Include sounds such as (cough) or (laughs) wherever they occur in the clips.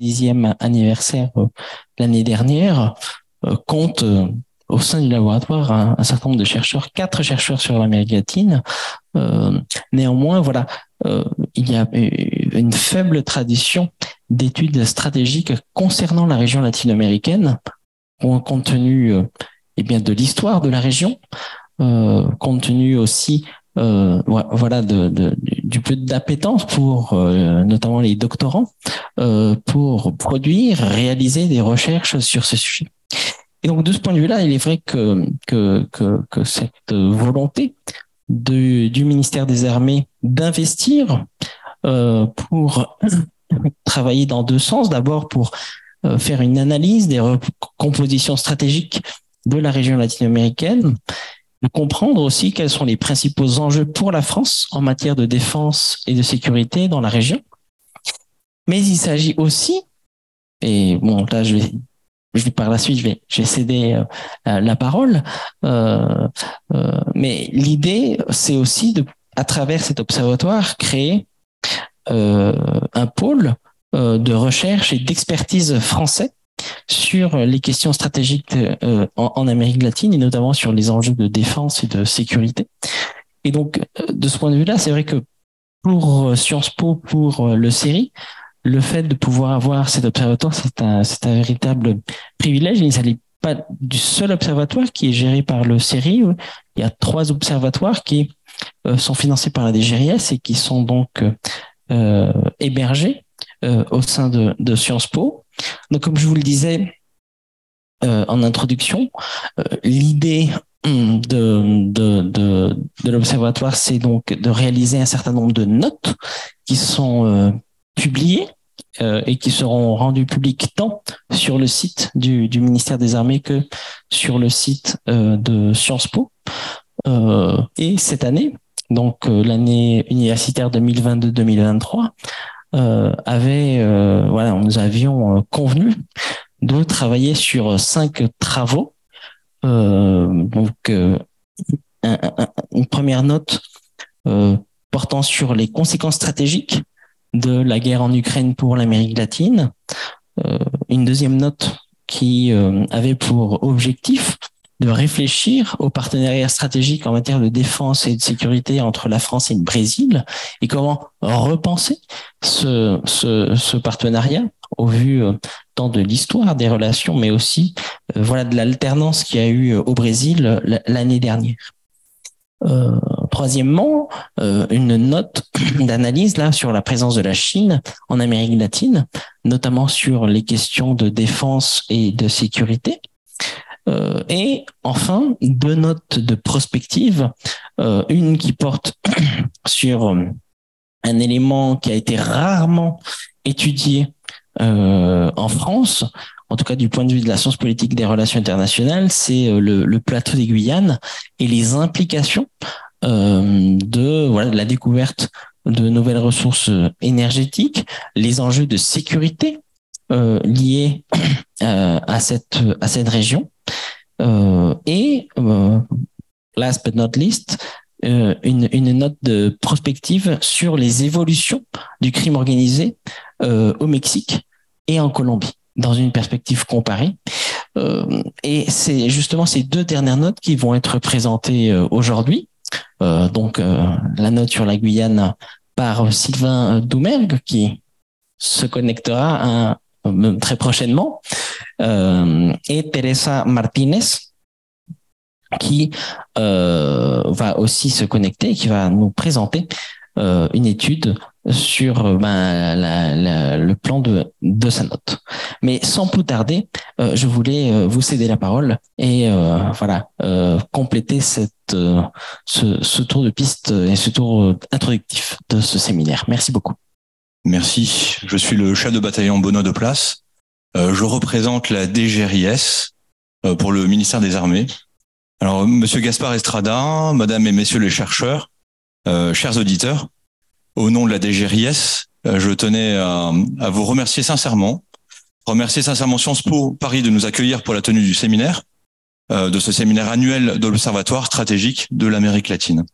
dixième anniversaire l'année dernière, compte au sein du laboratoire un, certain nombre de chercheurs, quatre chercheurs sur l'Amérique latine. néanmoins, voilà, il y a une faible tradition d'études stratégiques concernant la région latino-américaine, compte tenu eh bien, de l'histoire de la région, compte tenu aussi euh, voilà du peu d'appétence pour euh, notamment les doctorants euh, pour produire, réaliser des recherches sur ce sujet. Et donc de ce point de vue-là, il est vrai que que, que, que cette volonté du ministère des Armées d'investir euh, pour (coughs) travailler dans deux sens. D'abord pour euh, faire une analyse des compositions stratégiques de la région latino-américaine de comprendre aussi quels sont les principaux enjeux pour la France en matière de défense et de sécurité dans la région. Mais il s'agit aussi, et bon là je vais, je vais par la suite je vais, céder euh, la parole, euh, euh, mais l'idée c'est aussi de, à travers cet observatoire, créer un pôle de recherche et d'expertise français sur les questions stratégiques euh, en, Amérique latine et notamment sur les enjeux de défense et de sécurité. Et donc, euh, de ce point de vue-là, c'est vrai que pour euh, Sciences Po, pour le CERI, le fait de pouvoir avoir cet observatoire, c'est un, c'est un véritable privilège. Il ne s'agit pas du seul observatoire qui est géré par le CERI. Il y a trois observatoires qui sont financés par la DGRIS et qui sont donc euh, hébergés au sein de, de Sciences Po. Donc, comme je vous le disais euh, en introduction, euh, l'idée hum, de, l'observatoire, c'est donc de réaliser un certain nombre de notes qui sont euh, publiées et qui seront rendues publiques tant sur le site du, du ministère des Armées que sur le site de Sciences Po. et cette année, donc l'année universitaire 2022-2023, euh, avait, euh, voilà, nous avions euh, convenu de travailler sur cinq travaux. donc, une première note portant sur les conséquences stratégiques de la guerre en Ukraine pour l'Amérique latine. une deuxième note qui avait pour objectif de réfléchir au partenariat stratégique en matière de défense et de sécurité entre la France et le Brésil et comment repenser ce, ce, partenariat au vu euh, tant de l'histoire des relations, mais aussi euh, voilà de l'alternance qu'il y a eu euh, au Brésil l'année dernière. Troisièmement, une note (coughs) d'analyse là sur la présence de la Chine en Amérique latine, notamment sur les questions de défense et de sécurité. Euh, et enfin, deux notes de prospective, euh, une qui porte (clears throat) sur euh, un élément qui a été rarement étudié en France, en tout cas du point de vue de la science politique des relations internationales, c'est le, plateau des Guyanes et les implications de, la découverte de nouvelles ressources énergétiques, les enjeux de sécurité liés (clears throat) à cette région et euh, last but not least, euh, une, note de prospective sur les évolutions du crime organisé au Mexique et en Colombie dans une perspective comparée. Euh, et c'est justement ces deux dernières notes qui vont être présentées aujourd'hui. Euh, donc la note sur la Guyane par Sylvain Doumergue qui se connectera à, très prochainement, euh, et Teresa Martinez, qui euh, va aussi se connecter, qui va nous présenter euh, une étude sur ben, le plan de, de sa note. Mais sans plus tarder, euh, je voulais euh, vous céder la parole et euh, voilà compléter cette, ce, ce tour de piste et ce tour introductif de ce séminaire. Merci beaucoup. Merci. Je suis le chef de bataillon Bonneau de Place. Euh, je représente la DGRIS euh, pour le ministère des Armées. Alors, Monsieur Gaspard Estrada, Madame et Messieurs les chercheurs, euh, chers auditeurs, au nom de la DGRIS, je tenais à, vous remercier sincèrement, remercier sincèrement Sciences Po Paris de nous accueillir pour la tenue du séminaire, de ce séminaire annuel de l'Observatoire stratégique de l'Amérique latine.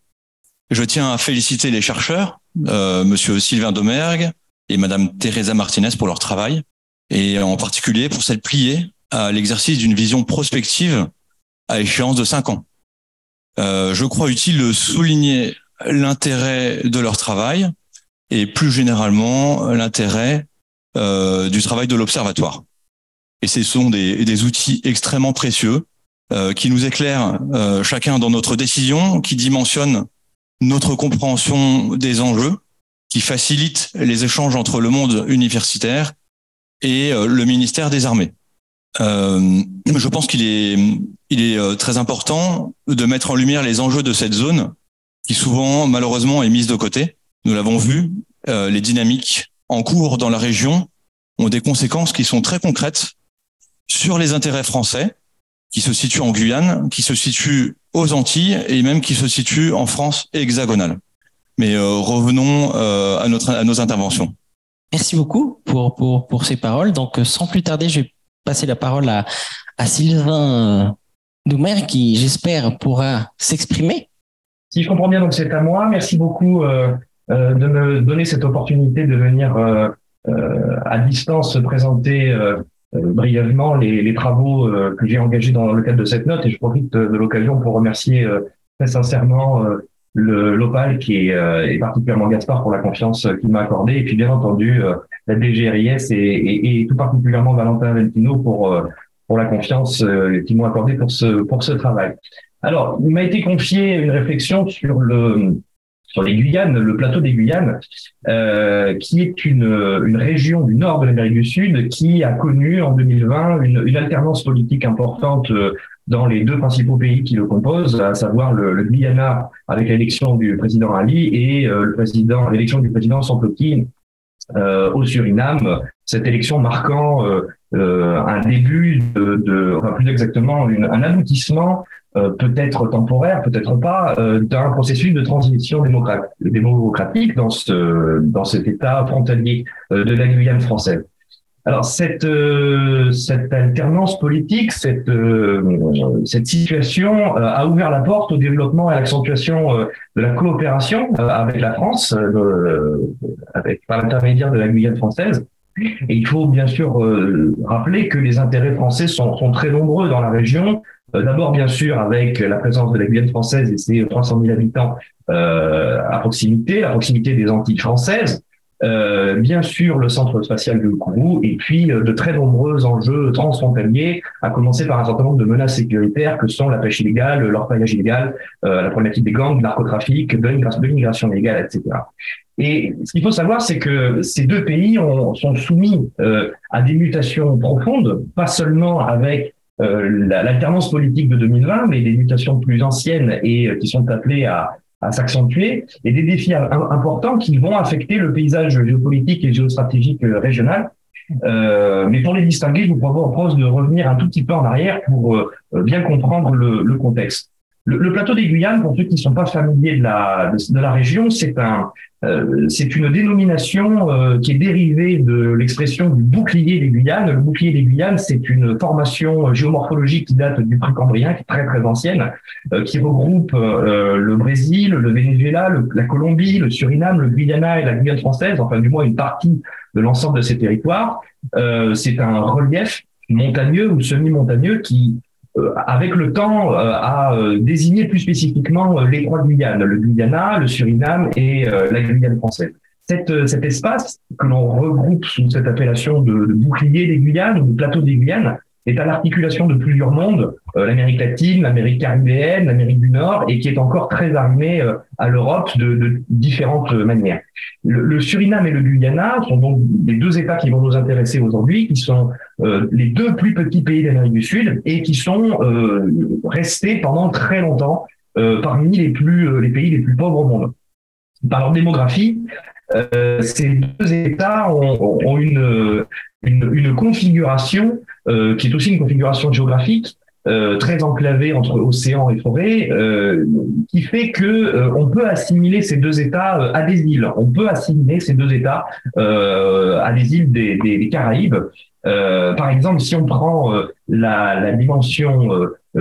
Je tiens à féliciter les chercheurs, euh, Monsieur Sylvain Domergue et Madame Teresa Martinez pour leur travail. Et en particulier pour s'être plié à l'exercice d'une vision prospective à échéance de cinq ans. Euh, je crois utile de souligner l'intérêt de leur travail et plus généralement l'intérêt euh, du travail de l'observatoire. Et ce sont des, des outils extrêmement précieux euh, qui nous éclairent euh, chacun dans notre décision, qui dimensionnent notre compréhension des enjeux, qui facilitent les échanges entre le monde universitaire et euh, le ministère des Armées. Euh, je pense qu'il est, il est euh, très important de mettre en lumière les enjeux de cette zone qui souvent, malheureusement, est mise de côté. Nous l'avons vu, euh, les dynamiques en cours dans la région ont des conséquences qui sont très concrètes sur les intérêts français, qui se situent en Guyane, qui se situent aux Antilles et même qui se situent en France hexagonale. Mais euh, revenons euh, à, notre, à nos interventions. Merci beaucoup pour, pour, pour ces paroles. Donc, sans plus tarder, je vais passer la parole à, à Sylvain Doumer, qui, j'espère, pourra s'exprimer. Si je comprends bien, donc c'est à moi. Merci beaucoup euh, euh, de me donner cette opportunité de venir euh, euh à distance se présenter euh, brièvement les, les travaux que j'ai engagés dans le cadre de cette note. Et je profite de, l'occasion pour remercier très sincèrement l'Opal qui est et particulièrement Gaspard pour la confiance qu'il m'a accordée et puis bien entendu la DGRIS et, et, et, tout particulièrement Valentin Valentino pour pour la confiance qu'ils m'ont accordée pour ce pour ce travail. Alors, il m'a été confié une réflexion sur le sur les Guyanes, le plateau des Guyanes, euh, qui est une, une région du nord de l'Amérique du Sud qui a connu en 2020 une, une alternance politique importante euh, dans les deux principaux pays qui le composent, à savoir le, le Guyana avec l'élection du président Ali et euh, le président l'élection du président Santokine euh, au Suriname, cette élection marquant euh, euh, un début de, de, enfin plus exactement une, un aboutissement euh, peut-être temporaire, peut-être pas, d'un processus de transition démocratique dans ce dans cet État frontalier de la Guyane française. Alors cette cette alternance politique, cette cette situation a ouvert la porte au développement et à l'accentuation de la coopération avec la France, avec par l'intermédiaire de la Guyane française. Et il faut bien sûr rappeler que les intérêts français sont, sont très nombreux dans la région, euh, d'abord, bien sûr, avec la présence de la Guyane française et ses 300 000 habitants euh, à proximité, à proximité des Antilles françaises. Euh, bien sûr, le centre spatial de Kourou, et puis euh, de très nombreux enjeux transfrontaliers, à commencer par un certain nombre de menaces sécuritaires que sont la pêche illégale, l'orpaillage illégal, euh, la problématique des gangs, narcotrafic, de l'immigration illégale, etc. Et ce qu'il faut savoir, c'est que ces deux pays ont, sont soumis euh, à des mutations profondes, pas seulement avec euh, l'alternance politique de 2020, mais des mutations plus anciennes et qui sont appelées à, à s'accentuer, et des défis importants qui vont affecter le paysage géopolitique et géostratégique euh, régional. Euh, mais pour les distinguer, je vous propose de revenir un tout petit peu en arrière pour euh, bien comprendre le, le contexte. Le, plateau des Guyanes, pour ceux qui ne sont pas familiers de la, de, la région, c'est un, euh, c'est une dénomination euh, qui est dérivée de l'expression du bouclier des Guyanes. Le bouclier des Guyanes, c'est une formation géomorphologique qui date du Précambrien, qui est très très ancienne, euh, qui regroupe le Brésil, le Venezuela, la Colombie, le Suriname, le Guyana et la Guyane française, enfin du moins une partie de l'ensemble de ces territoires. c'est un relief montagneux ou semi-montagneux qui euh, avec le temps, euh, à euh, désigner plus spécifiquement les trois Guyanes, le Guyana, le Suriname et la Guyane française. Cet espace que l'on regroupe sous cette appellation de, de, bouclier des Guyanes ou de plateau des Guyanes est à l'articulation de plusieurs mondes, euh, l'Amérique latine, l'Amérique caribéenne, l'Amérique du Nord, et qui est encore très armé euh, à l'Europe de, différentes manières. Le, Suriname et le Guyana sont donc les deux États qui vont nous intéresser aujourd'hui, qui sont euh, les deux plus petits pays d'Amérique du Sud et qui sont restés pendant très longtemps parmi les plus les pays les plus pauvres au monde. Par leur démographie, ces deux États ont une, une, configuration euh, qui est aussi une configuration géographique euh, très enclavée entre océan et forêt, euh, qui fait que on peut assimiler ces deux États à des îles. On peut assimiler ces deux États à des îles des, Caraïbes. par exemple, si on prend la, dimension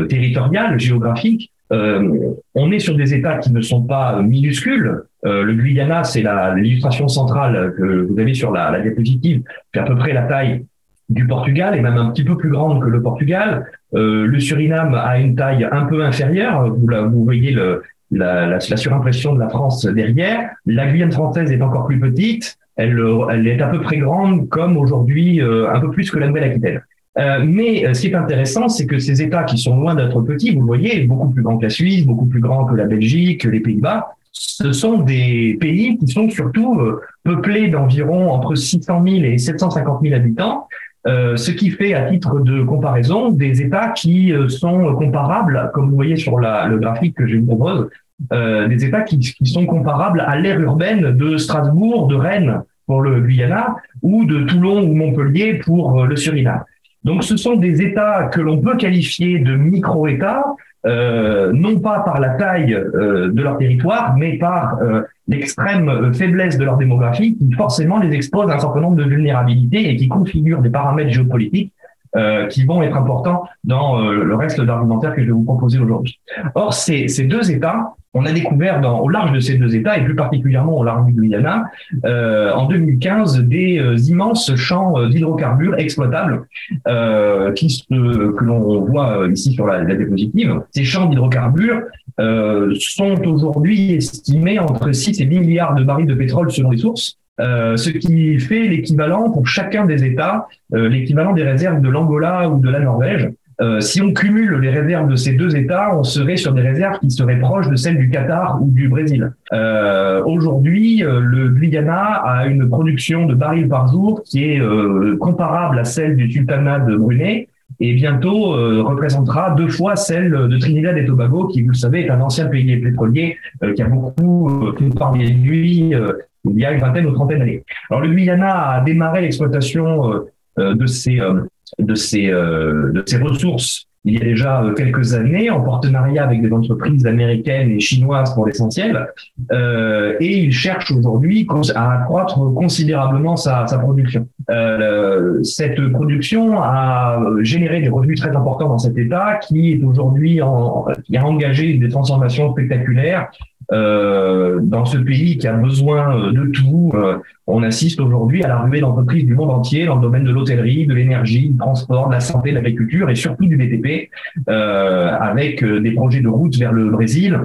territoriale, géographique, on est sur des États qui ne sont pas minuscules, euh, le Guyana, c'est l'illustration centrale que vous avez sur la, la diapositive, c'est à peu près la taille du Portugal, et même un petit peu plus grande que le Portugal. le Suriname a une taille un peu inférieure. Vous, vous voyez le, la, la, la, surimpression de la France derrière. La Guyane française est encore plus petite. Elle, elle est à peu près grande comme aujourd'hui, un peu plus que la Nouvelle-Aquitaine. Euh, mais ce qui est intéressant, c'est que ces États qui sont loin d'être petits, vous le voyez, beaucoup plus grands que la Suisse, beaucoup plus grands que la Belgique, que les Pays-Bas, ce sont des pays qui sont surtout euh, peuplés d'environ entre 600 000 et 750 000 habitants, euh, ce qui fait, à titre de comparaison, des États qui euh, sont comparables, comme vous voyez sur la, le graphique que je vous propose, euh, des États qui, qui, sont comparables à l'ère urbaine de Strasbourg, de Rennes pour le Guyana, ou de Toulon ou Montpellier pour le Suriname. Donc ce sont des États que l'on peut qualifier de micro-États, euh, non pas par la taille euh, de leur territoire, mais par euh, l'extrême faiblesse de leur démographie, qui forcément les expose à un certain nombre de vulnérabilités et qui configure des paramètres géopolitiques qui vont être importants dans le reste de l'argumentaire que je vais vous proposer aujourd'hui. Or, ces, ces deux États on a découvert dans, au large de ces deux États, et plus particulièrement au large du Guyana, euh, en 2015, des euh, immenses champs euh, d'hydrocarbures exploitables euh, qui, que l'on voit ici sur la, la diapositive. Ces champs d'hydrocarbures sont aujourd'hui estimés entre 6 et 10 milliards de barils de pétrole selon les sources. Euh, ce qui fait l'équivalent pour chacun des États, euh, l'équivalent des réserves de l'Angola ou de la Norvège. Euh, si on cumule les réserves de ces deux États, on serait sur des réserves qui seraient proches de celles du Qatar ou du Brésil. Euh, Aujourd'hui, euh, le Guyana a une production de barils par jour qui est euh, comparable à celle du sultanat de Brunei et bientôt représentera deux fois celle de Trinidad et Tobago, qui, vous le savez, est un ancien pays pétrolier qui a beaucoup parmi lui il y a une vingtaine ou trentaine d'années. Alors le Guyana a démarré l'exploitation de ces de ces, euh, de ces ressources il y a déjà euh, quelques années en partenariat avec des entreprises américaines et chinoises pour l'essentiel. Euh, et il cherche aujourd'hui à accroître considérablement sa, sa production. Euh, cette production a généré des revenus très importants dans cet État qui est aujourd'hui en, qui a engagé des transformations spectaculaires euh, dans ce pays qui a besoin euh, de tout, euh, on assiste aujourd'hui à l'arrivée d'entreprises du monde entier dans le domaine de l'hôtellerie, de l'énergie, du transport, de la santé, de l'agriculture et surtout du BTP, euh, avec des projets de route vers le Brésil,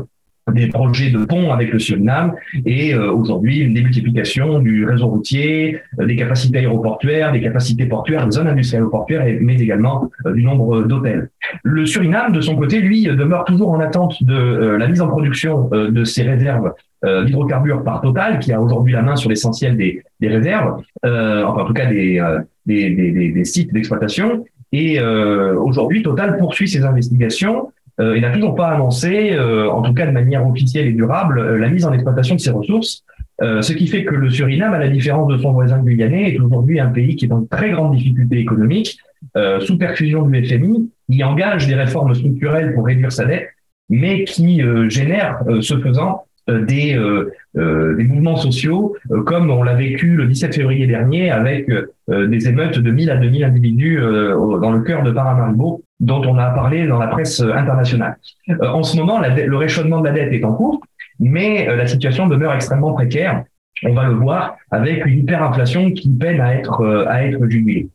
des projets de pont avec le Suriname et euh, aujourd'hui une démultiplication du réseau routier, euh, des capacités aéroportuaires, des capacités portuaires, des zones industrielles portuaires, mais également euh, du nombre d'hôtels. Le Suriname, de son côté, lui, demeure toujours en attente de la mise en production de ses réserves d'hydrocarbures par Total, qui a aujourd'hui la main sur l'essentiel des, des, réserves, enfin en tout cas des, des, des, des sites d'exploitation. Et aujourd'hui, Total poursuit ses investigations euh, il n'a toujours pas annoncé, euh, en tout cas de manière officielle et durable, euh, la mise en exploitation de ses ressources. ce qui fait que le Suriname, à la différence de son voisin guyanais, est aujourd'hui un pays qui est en très grande difficulté économique, sous perfusion du FMI, qui engage des réformes structurelles pour réduire sa dette, mais qui génère, ce faisant, des, des mouvements sociaux, comme on l'a vécu le 17 février dernier avec des émeutes de 1000 à 2000 individus dans le cœur de Paramaribo, dont on a parlé dans la presse euh, internationale. Euh, en ce moment, le réchaudement de la dette est en cours, mais euh, la situation demeure extrêmement précaire. On va le voir avec une hyperinflation qui peine à être à être jugulée.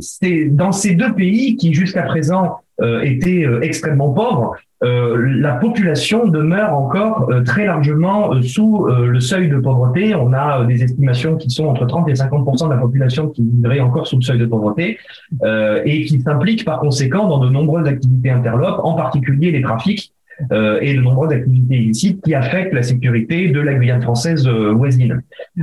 c'est dans ces deux pays qui jusqu'à présent étaient extrêmement pauvres, euh, la population demeure encore euh, très largement euh, sous le seuil de pauvreté. On a des estimations qui sont entre 30 et 50% de la population qui vivrait encore sous le seuil de pauvreté et qui s'impliquent par conséquent dans de nombreuses activités interlopes, en particulier les trafics euh, et de nombreuses activités illicites qui affectent la sécurité de la Guyane française euh, voisine.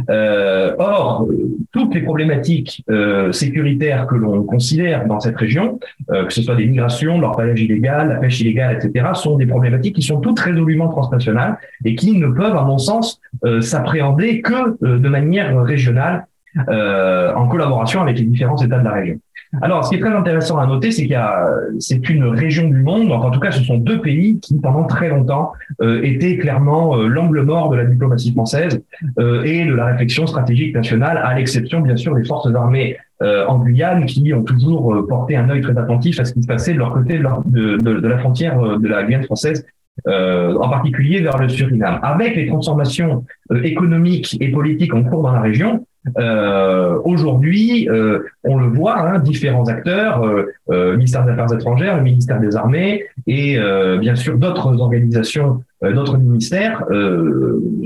Euh, or, toutes les problématiques sécuritaires que l'on considère dans cette région, que ce soit des migrations, l'orpaillage illégal, la pêche illégale, etc., sont des problématiques qui sont toutes résolument transnationales et qui ne peuvent, à mon sens, s'appréhender que de manière régionale en collaboration avec les différents États de la région. Alors, ce qui est très intéressant à noter, c'est qu'il y a, c'est une région du monde, en tout cas, ce sont deux pays qui, pendant très longtemps, euh, étaient clairement euh, l'angle mort de la diplomatie française euh, et de la réflexion stratégique nationale, à l'exception, bien sûr, des forces armées en Guyane, qui ont toujours porté un œil très attentif à ce qui se passait de leur côté de, la frontière de la Guyane française euh, en particulier vers le Suriname. Avec les transformations économiques et politiques en cours dans la région, Euh, Aujourd'hui, euh, on le voit, hein, différents acteurs, euh, euh, ministère des Affaires étrangères, le ministère des Armées et bien sûr d'autres organisations, d'autres ministères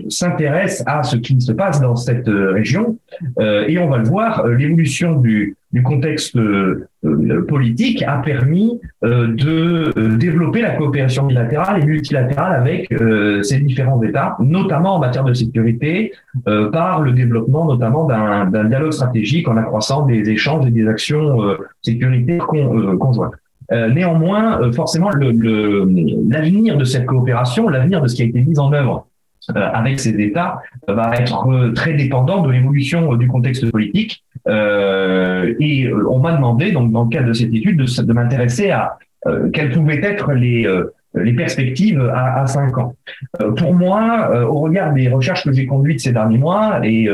s'intéressent à ce qui se passe dans cette région. Et on va le voir, l'évolution du, du contexte politique a permis de développer la coopération bilatérale et multilatérale avec ces différents États, notamment en matière de sécurité, par le développement notamment d'un dialogue stratégique en accroissant des échanges et des actions euh, sécurité con, euh, conjointes. Euh, néanmoins, forcément, l'avenir de cette coopération, l'avenir de ce qui a été mis en œuvre avec ces États va être très dépendant de l'évolution du contexte politique. et on m'a demandé, donc dans le cadre de cette étude, de, de m'intéresser à quelles pouvaient être les, les perspectives à, à cinq ans. pour moi, au regard des recherches que j'ai conduites ces derniers mois et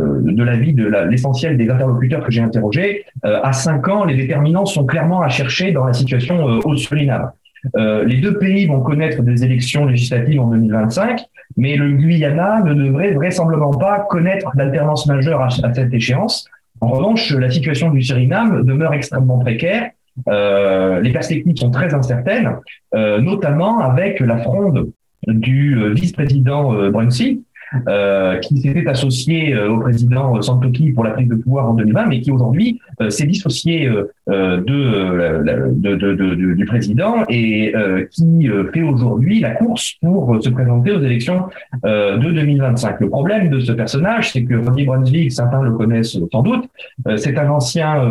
euh, de l'avis de l'essentiel des interlocuteurs que j'ai interrogés, euh, à cinq ans, les déterminants sont clairement à chercher dans la situation euh, au Suriname. Les deux pays vont connaître des élections législatives en 2025, mais le Guyana ne devrait vraisemblablement pas connaître d'alternance majeure à, cette échéance. En revanche, la situation du Suriname demeure extrêmement précaire. Euh, les perspectives sont très incertaines, euh, notamment avec la fronde du vice-président euh, Brunswick, euh, qui s'était associé euh, au président Santoki pour la prise de pouvoir en 2020, mais qui aujourd'hui euh, s'est dissocié de, de, de, de, du président et qui fait aujourd'hui la course pour se présenter aux élections de 2025. Le problème de ce personnage, c'est que Rodney Brunswick, certains le connaissent sans doute, c'est un ancien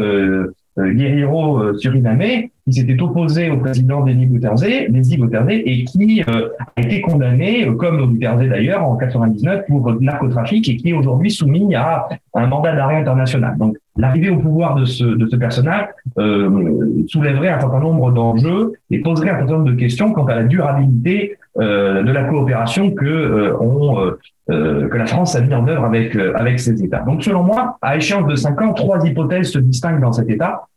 guerriero surinamé qui s'était opposé au président Denis Bouterzé, et qui euh, a été condamné, euh, comme Bouterzé d'ailleurs, en 99 pour narcotrafic et qui est aujourd'hui soumis à un mandat d'arrêt international. Donc, l'arrivée au pouvoir de ce, de ce personnage euh, soulèverait un certain nombre d'enjeux et poserait un certain nombre de questions quant à la durabilité euh, de la coopération que euh, que la France a mis en œuvre avec avec ces États. Donc, selon moi, à échéance de cinq ans, trois hypothèses se distinguent dans cet État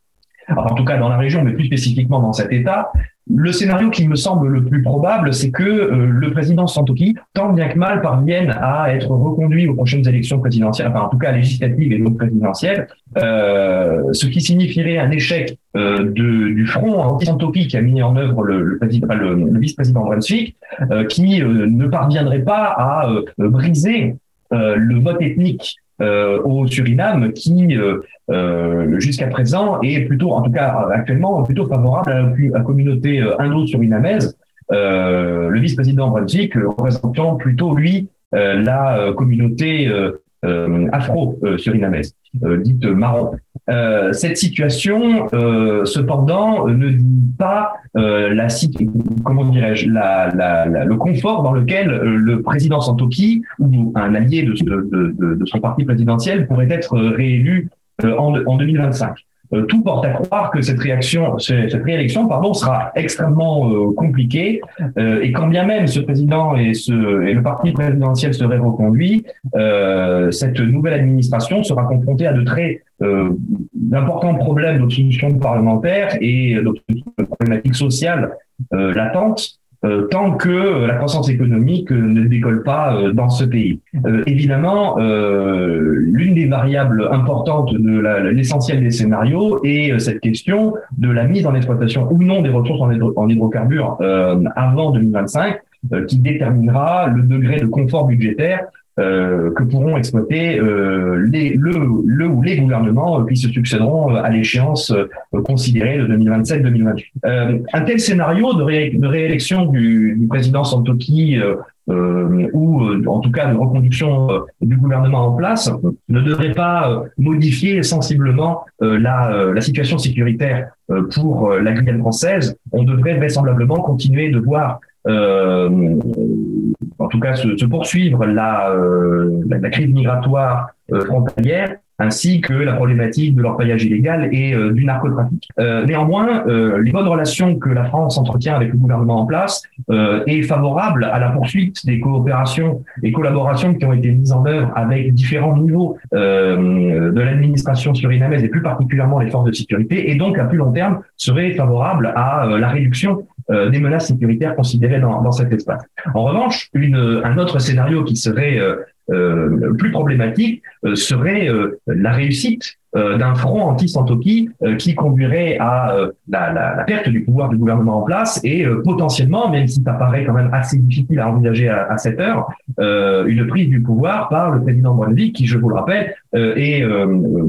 en tout cas dans la région, mais plus spécifiquement dans cet État. Le scénario qui me semble le plus probable, c'est que euh, le président Santoki, tant bien que mal, parvienne à être reconduit aux prochaines élections présidentielles, enfin en tout cas législatives et non présidentielles, euh, ce qui signifierait un échec euh, de, du front anti-Santoki qui a mis en œuvre le, le, le, vice-président Brunswick, euh, qui ne parviendrait pas à briser le vote ethnique euh, au Suriname qui, euh, euh, jusqu'à présent, est plutôt, en tout cas actuellement, plutôt favorable à la, communauté indo-surinamaise. le vice-président Brunswick représentant plutôt, lui, la communauté afro-surinamaise, dite marron. Euh, cette situation, euh, cependant, ne dit pas euh, la comment dirais-je, le confort dans lequel le président Santoki ou un allié de, son parti présidentiel pourrait être réélu en 2025. Euh, tout porte à croire que cette réaction, cette réélection, pardon, sera extrêmement euh, compliquée. Euh, et quand bien même ce président et, ce, et le parti présidentiel seraient reconduits, cette nouvelle administration sera confrontée à de très importants problèmes d'obstruction parlementaire et problématiques sociales latentes euh, tant que euh, la croissance économique euh, ne décolle pas dans ce pays. évidemment, l'une des variables importantes de l'essentiel des scénarios est cette question de la mise en exploitation ou non des ressources en, hydrocarbures avant 2025, qui déterminera le degré de confort budgétaire euh, que pourront exploiter euh, les, le, le, ou les gouvernements qui se succéderont à l'échéance considérée de 2027-2028. un tel scénario de, réélection du, du, président Santoki euh, ou en tout cas de reconduction du gouvernement en place ne devrait pas modifier sensiblement la, la situation sécuritaire pour la Guyane française. On devrait vraisemblablement continuer de voir euh, en tout cas se, poursuivre la, euh, la, crise migratoire euh, frontalière ainsi que la problématique de l'employage illégal et du narcotrafic. néanmoins, les bonnes relations que la France entretient avec le gouvernement en place est favorable à la poursuite des coopérations et collaborations qui ont été mises en œuvre avec différents niveaux de l'administration surinamaise et plus particulièrement les forces de sécurité et donc à plus long terme serait favorable à la réduction euh, des menaces sécuritaires considérées dans, dans, cet espace. En revanche, une, un autre scénario qui serait euh, plus problématique serait la réussite euh, d'un front anti-Santoki euh, qui conduirait à euh, la, la, la, perte du pouvoir du gouvernement en place et potentiellement, même si ça paraît quand même assez difficile à envisager à, à cette heure, une prise du pouvoir par le président Brunswick qui, je vous le rappelle, est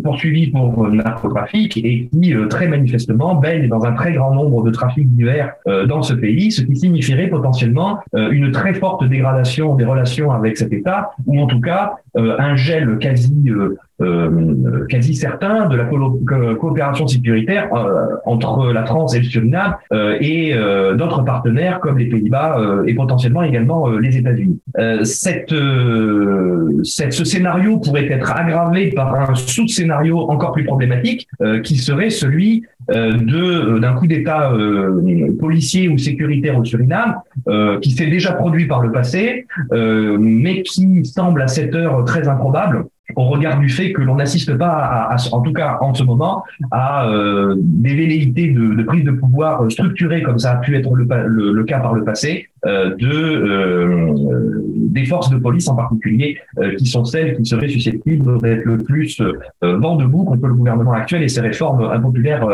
poursuivi pour narcotrafic et qui très manifestement baigne dans un très grand nombre de trafics divers dans ce pays, ce qui signifierait potentiellement une très forte dégradation des relations avec cet État, ou en tout cas un gel quasi euh, quasi certain de la coopération sécuritaire euh, entre la France et le Suriname euh, et d'autres partenaires comme les Pays-Bas et potentiellement également les États-Unis. cette, cette, ce scénario pourrait être aggravé par un sous-scénario encore plus problématique qui serait celui de d'un coup d'État policier ou sécuritaire au Suriname qui s'est déjà produit par le passé, mais qui semble à cette heure très improbable au regard du fait que l'on n'assiste pas, en tout cas en ce moment, à euh, des velléités de, prise de pouvoir structurées comme ça a pu être le, cas par le passé, euh, de euh, des forces de police en particulier, euh, qui sont celles qui seraient susceptibles d'être le plus vent debout contre le gouvernement actuel et ses réformes impopulaires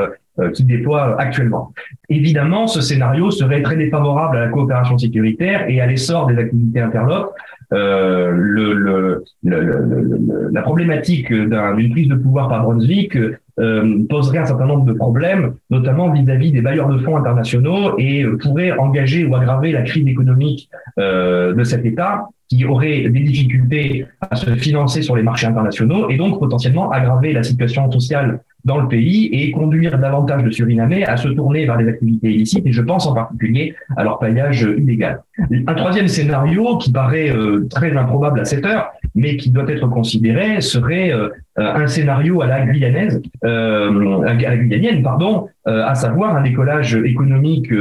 qui déploie actuellement. Évidemment, ce scénario serait très défavorable à la coopération sécuritaire et à l'essor des activités interlopes, euh, le, le, le, la problématique d'une prise de pouvoir par Brunswick euh, poserait un certain nombre de problèmes, notamment vis-à-vis des bailleurs de fonds internationaux et pourrait engager ou aggraver la crise économique euh, de cet État qui aurait des difficultés à se financer sur les marchés internationaux et donc potentiellement aggraver la situation sociale dans le pays et conduire davantage de Surinamais à se tourner vers les activités illicites, et je pense en particulier à leur paillage illégal. Un troisième scénario qui paraît euh, très improbable à cette heure, mais qui doit être considéré, serait euh, un scénario à la guyanaise, euh, à la guyanienne, pardon, euh, à savoir un décollage économique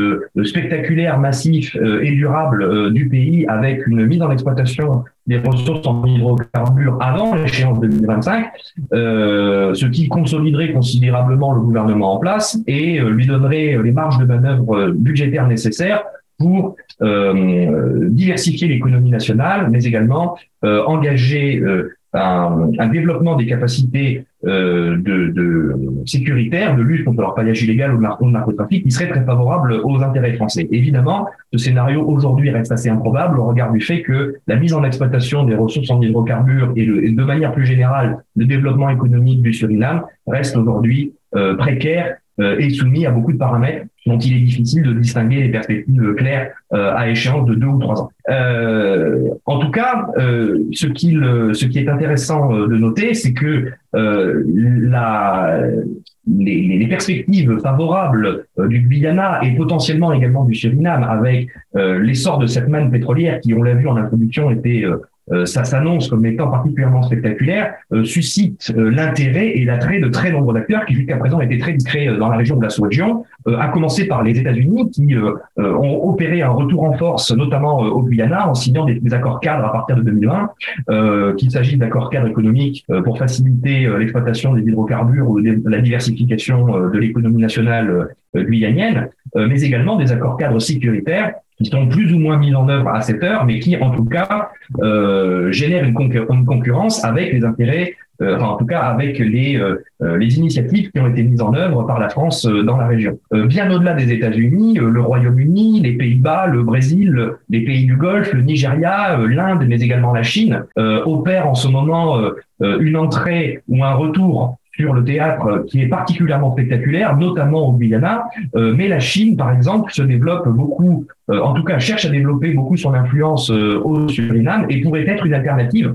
spectaculaire, massif et durable du pays, avec une mise en exploitation des ressources en hydrocarbures avant l'échéance de 2025, ce qui consoliderait considérablement le gouvernement en place et lui donnerait les marges de manœuvre budgétaires nécessaires pour euh, diversifier l'économie nationale, mais également euh, engager euh, un, un, développement des capacités euh, de, de sécuritaires, de lutte contre leur paillage illégal ou le narcotrafic, qui serait très favorable aux intérêts français. Évidemment, ce scénario aujourd'hui reste assez improbable au regard du fait que la mise en exploitation des ressources en hydrocarbures et, et de manière plus générale le développement économique du Suriname reste aujourd'hui euh, précaire euh, est soumis à beaucoup de paramètres dont il est difficile de distinguer les perspectives claires euh, à échéance de deux ou trois ans. Euh, en tout cas, ce, qu'il, ce qui est intéressant de noter, c'est que les, perspectives favorables du Guyana et potentiellement également du Suriname, avec l'essor de cette manne pétrolière qui, on l'a vu en introduction, était euh, ça s'annonce comme étant particulièrement spectaculaire, euh, suscite euh, l'intérêt et l'attrait de très nombreux acteurs qui jusqu'à présent étaient très discrets dans la région de la sous-région, à commencer par les États-Unis qui ont opéré un retour en force, notamment au Guyana, en signant des, accords cadres à partir de 2020, qu'il s'agisse d'accords cadres économiques pour faciliter l'exploitation des hydrocarbures ou la diversification de l'économie nationale guyanienne, mais également des accords cadres sécuritaires qui sont plus ou moins mis en œuvre à cette heure, mais qui en tout cas euh, génèrent une, concurrence avec les intérêts, euh, enfin en tout cas avec les, euh, les initiatives qui ont été mises en œuvre par la France dans la région. bien au-delà des États-Unis, le Royaume-Uni, les Pays-Bas, le Brésil, les pays du Golfe, le Nigeria, l'Inde, mais également la Chine opèrent en ce moment une entrée ou un retour sur le théâtre qui est particulièrement spectaculaire, notamment au Guyana. Euh, mais la Chine, par exemple, se développe beaucoup, euh, en tout cas cherche à développer beaucoup son influence euh, au Suriname et pourrait être une alternative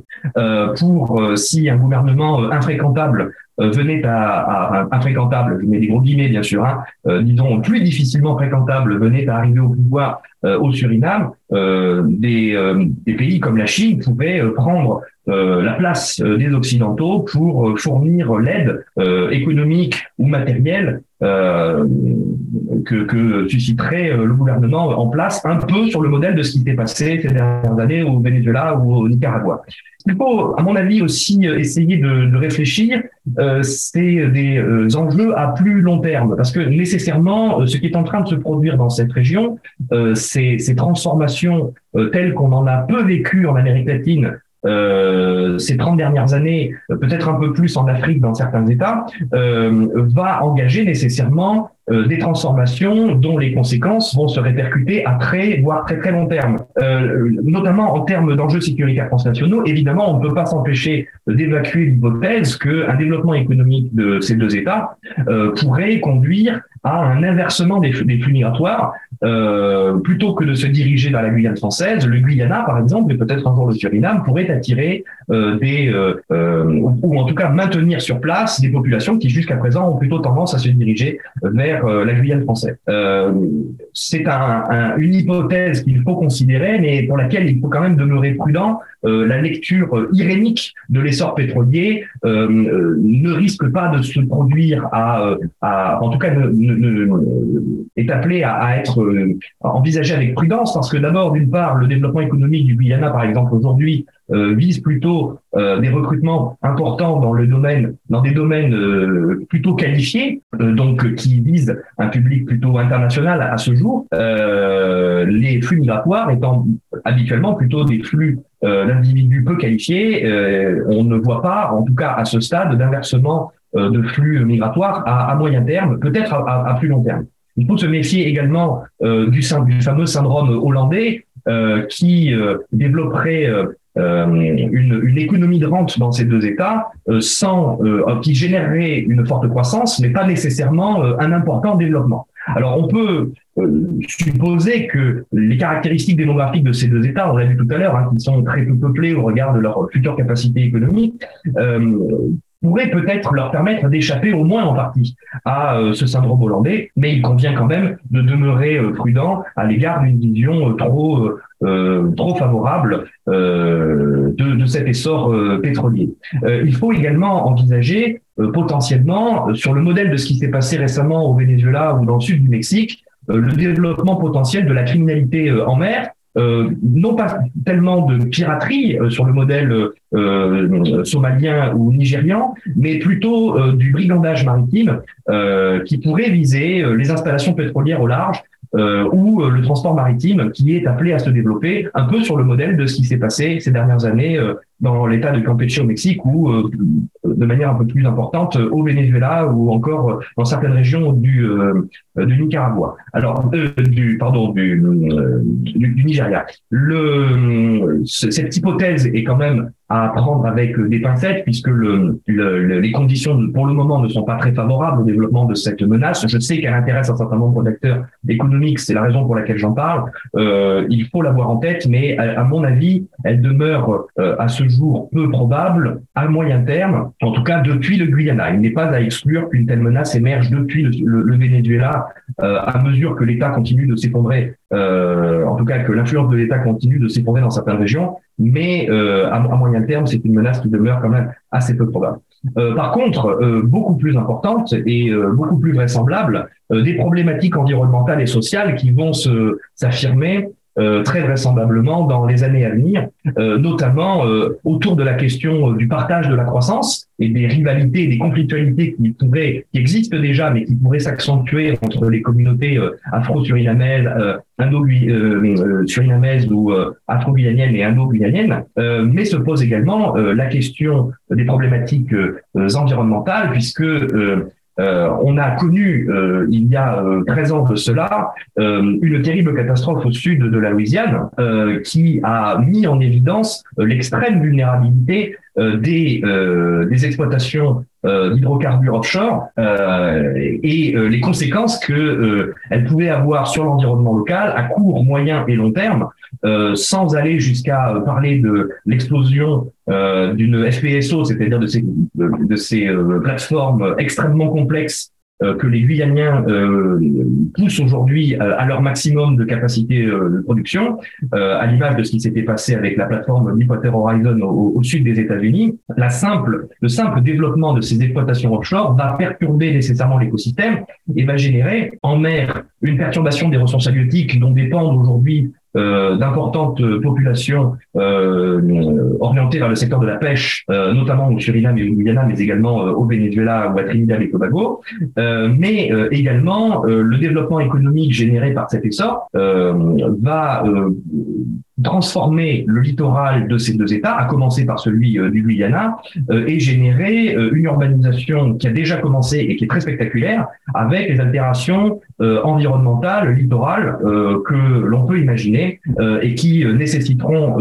pour si un gouvernement infréquentable venait à, à, infréquentable, je mets des gros guillemets bien sûr, hein, disons plus difficilement fréquentable venait à arriver au pouvoir au Suriname, des, des, pays comme la Chine pouvaient prendre euh, la place euh, des Occidentaux pour euh, fournir l'aide économique ou matérielle que, que, susciterait le gouvernement en place, un peu sur le modèle de ce qui s'est passé ces dernières années au Venezuela ou au Nicaragua. Il faut, à mon avis, aussi essayer de, de réfléchir, euh, c'est des enjeux à plus long terme, parce que nécessairement, ce qui est en train de se produire dans cette région, euh, ces, ces transformations telles qu'on en a peu vécu en Amérique latine euh, ces 30 dernières années, peut-être un peu plus en Afrique dans certains États, euh, va engager nécessairement euh, des transformations dont les conséquences vont se répercuter à très, voire très très long terme. Euh, notamment en termes d'enjeux sécuritaires transnationaux, évidemment, on ne peut pas s'empêcher d'évacuer l'hypothèse qu'un développement économique de ces deux États euh, pourrait conduire un inversement des, des flux migratoires. Euh, plutôt que de se diriger vers la Guyane française, le Guyana, par exemple, et peut-être jour le Suriname, pourrait attirer euh, des, ou en tout cas maintenir sur place des populations qui jusqu'à présent ont plutôt tendance à se diriger vers euh, la Guyane française. Euh, c'est un, une hypothèse qu'il faut considérer, mais pour laquelle il faut quand même demeurer prudent. Euh, la lecture irénique de l'essor pétrolier ne risque pas de se produire à, à en tout cas, ne, est appelé à, être envisagé avec prudence, parce que d'abord, d'une part, le développement économique du Guyana, par exemple, aujourd'hui, euh, vise plutôt euh, des recrutements importants dans le domaine, dans des domaines euh, plutôt qualifiés, donc qui visent un public plutôt international à, ce jour. les flux migratoires étant habituellement plutôt des flux d'individus peu qualifiés, on ne voit pas, en tout cas à ce stade, d'inversement de flux migratoires à, moyen terme, peut-être à, plus long terme. Il faut se méfier également du, du fameux syndrome hollandais qui développerait euh, une, économie de rente dans ces deux États euh, euh, qui générerait une forte croissance, mais pas nécessairement un important développement. Alors on peut supposer que les caractéristiques démographiques de ces deux États, on l'a vu tout à l'heure, hein, qui sont très peu peuplés au regard de leur future capacité économique, pourrait peut-être leur permettre d'échapper au moins en partie à ce syndrome hollandais, mais il convient quand même de demeurer prudent à l'égard d'une vision trop euh, trop favorable euh, de, de, cet essor euh, pétrolier. il faut également envisager potentiellement, sur le modèle de ce qui s'est passé récemment au Venezuela ou dans le sud du Mexique, le développement potentiel de la criminalité en mer, euh, non pas tellement de piraterie sur le modèle euh, somalien ou nigérian, mais plutôt du brigandage maritime qui pourrait viser les installations pétrolières au large euh, ou euh, le transport maritime qui est appelé à se développer un peu sur le modèle de ce qui s'est passé ces dernières années euh, dans l'état de Campeche au Mexique ou euh, de manière un peu plus importante au Venezuela ou encore dans certaines régions du, du Nicaragua. Alors, du pardon du, du, du Nigeria. Le, cette hypothèse est quand même à prendre avec des pincettes puisque le, le, les conditions pour le moment ne sont pas très favorables au développement de cette menace. Je sais qu'elle intéresse un certain nombre d'acteurs économiques, c'est la raison pour laquelle j'en parle. Euh, il faut l'avoir en tête, mais à, mon avis, elle demeure euh, à ce jour peu probable à moyen terme, en tout cas depuis le Guyana. Il n'est pas à exclure qu'une telle menace émerge depuis le, le Venezuela euh, à mesure que l'État continue de s'effondrer, euh, en tout cas que l'influence de l'État continue de s'effondrer dans certaines régions, mais euh, à, moyen terme, c'est une menace qui demeure quand même assez peu probable. Euh, par contre, euh, beaucoup plus importante et euh, beaucoup plus vraisemblable, des problématiques environnementales et sociales qui vont se s'affirmer euh, très vraisemblablement dans les années à venir, euh, notamment euh, autour de la question du partage de la croissance et des rivalités, des conflictualités qui pourraient, qui existent déjà, mais qui pourraient s'accentuer entre les communautés afro-surinamaises, indo-surinamaises ou afro-guyaniennes et indo-guyaniennes. mais se pose également la question des problématiques environnementales, puisque euh, on a connu, euh, il y a euh, 13 ans de cela, euh, une terrible catastrophe au sud de la Louisiane qui a mis en évidence l'extrême vulnérabilité des, des exploitations d'hydrocarbures offshore et les conséquences que elles pouvaient avoir sur l'environnement local à court, moyen et long terme, sans aller jusqu'à parler de l'explosion euh, d'une FPSO, c'est-à-dire de ces, de, ces euh, plateformes extrêmement complexes euh, que les Guyaniens poussent aujourd'hui à leur maximum de capacité de production, à l'image de ce qui s'était passé avec la plateforme Deepwater Horizon au, au sud des États-Unis. La simple, le simple développement de ces exploitations offshore va perturber nécessairement l'écosystème et va générer en mer une perturbation des ressources halieutiques dont dépendent aujourd'hui euh, d'importantes populations euh, orientées vers le secteur de la pêche, euh, notamment au Suriname et au Guyana, mais également au Venezuela ou à Trinidad et Tobago, mais également le développement économique généré par cet essor va transformer le littoral de ces deux États, à commencer par celui du Guyana, et générer une urbanisation qui a déjà commencé et qui est très spectaculaire, avec les altérations environnementales, littorales que l'on peut imaginer et qui nécessiteront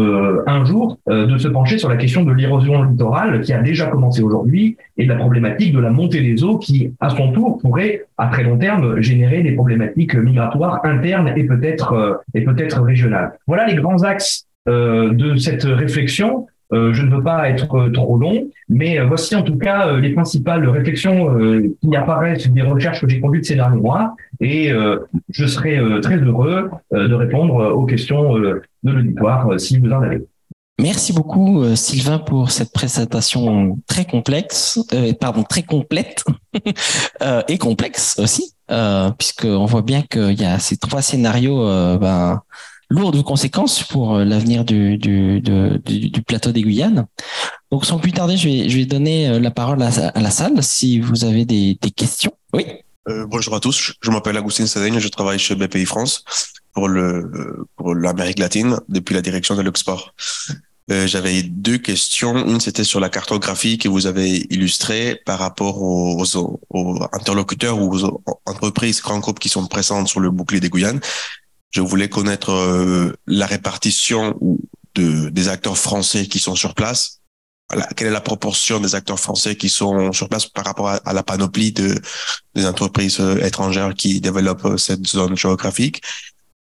un jour de se pencher sur la question de l'érosion littorale qui a déjà commencé aujourd'hui et de la problématique de la montée des eaux qui, à son tour, pourrait à très long terme générer des problématiques migratoires internes et peut-être euh, et peut-être régionales. Voilà les grands euh, de cette réflexion. Euh, je ne veux pas être trop long, mais voici en tout cas les principales réflexions qui apparaissent des recherches que j'ai conduites ces derniers mois, et je serai très heureux de répondre aux questions de l'auditoire si vous en avez. Merci beaucoup euh, Sylvain pour cette présentation très complexe, euh, pardon très complète (laughs) euh, et complexe aussi, euh, puisqu'on voit bien qu'il y a ces trois scénarios ben, lourds de conséquences pour l'avenir du, plateau des Guyanes. Donc sans plus tarder, je vais, donner la parole à, la salle si vous avez des, questions. Oui. bonjour à tous, je m'appelle Agustin Sadeigne, je travaille chez BPI France pour l'Amérique latine depuis la direction de l'export. Euh, j'avais deux questions. Une, c'était sur la cartographie que vous avez illustrée par rapport aux, aux, interlocuteurs ou aux entreprises, grands groupes qui sont présentes sur le bouclier des Guyanes. Je voulais connaître euh, la répartition de, des acteurs français qui sont sur place. Quelle est la proportion des acteurs français qui sont sur place par rapport à, la panoplie de, des entreprises euh, étrangères qui développent cette zone géographique?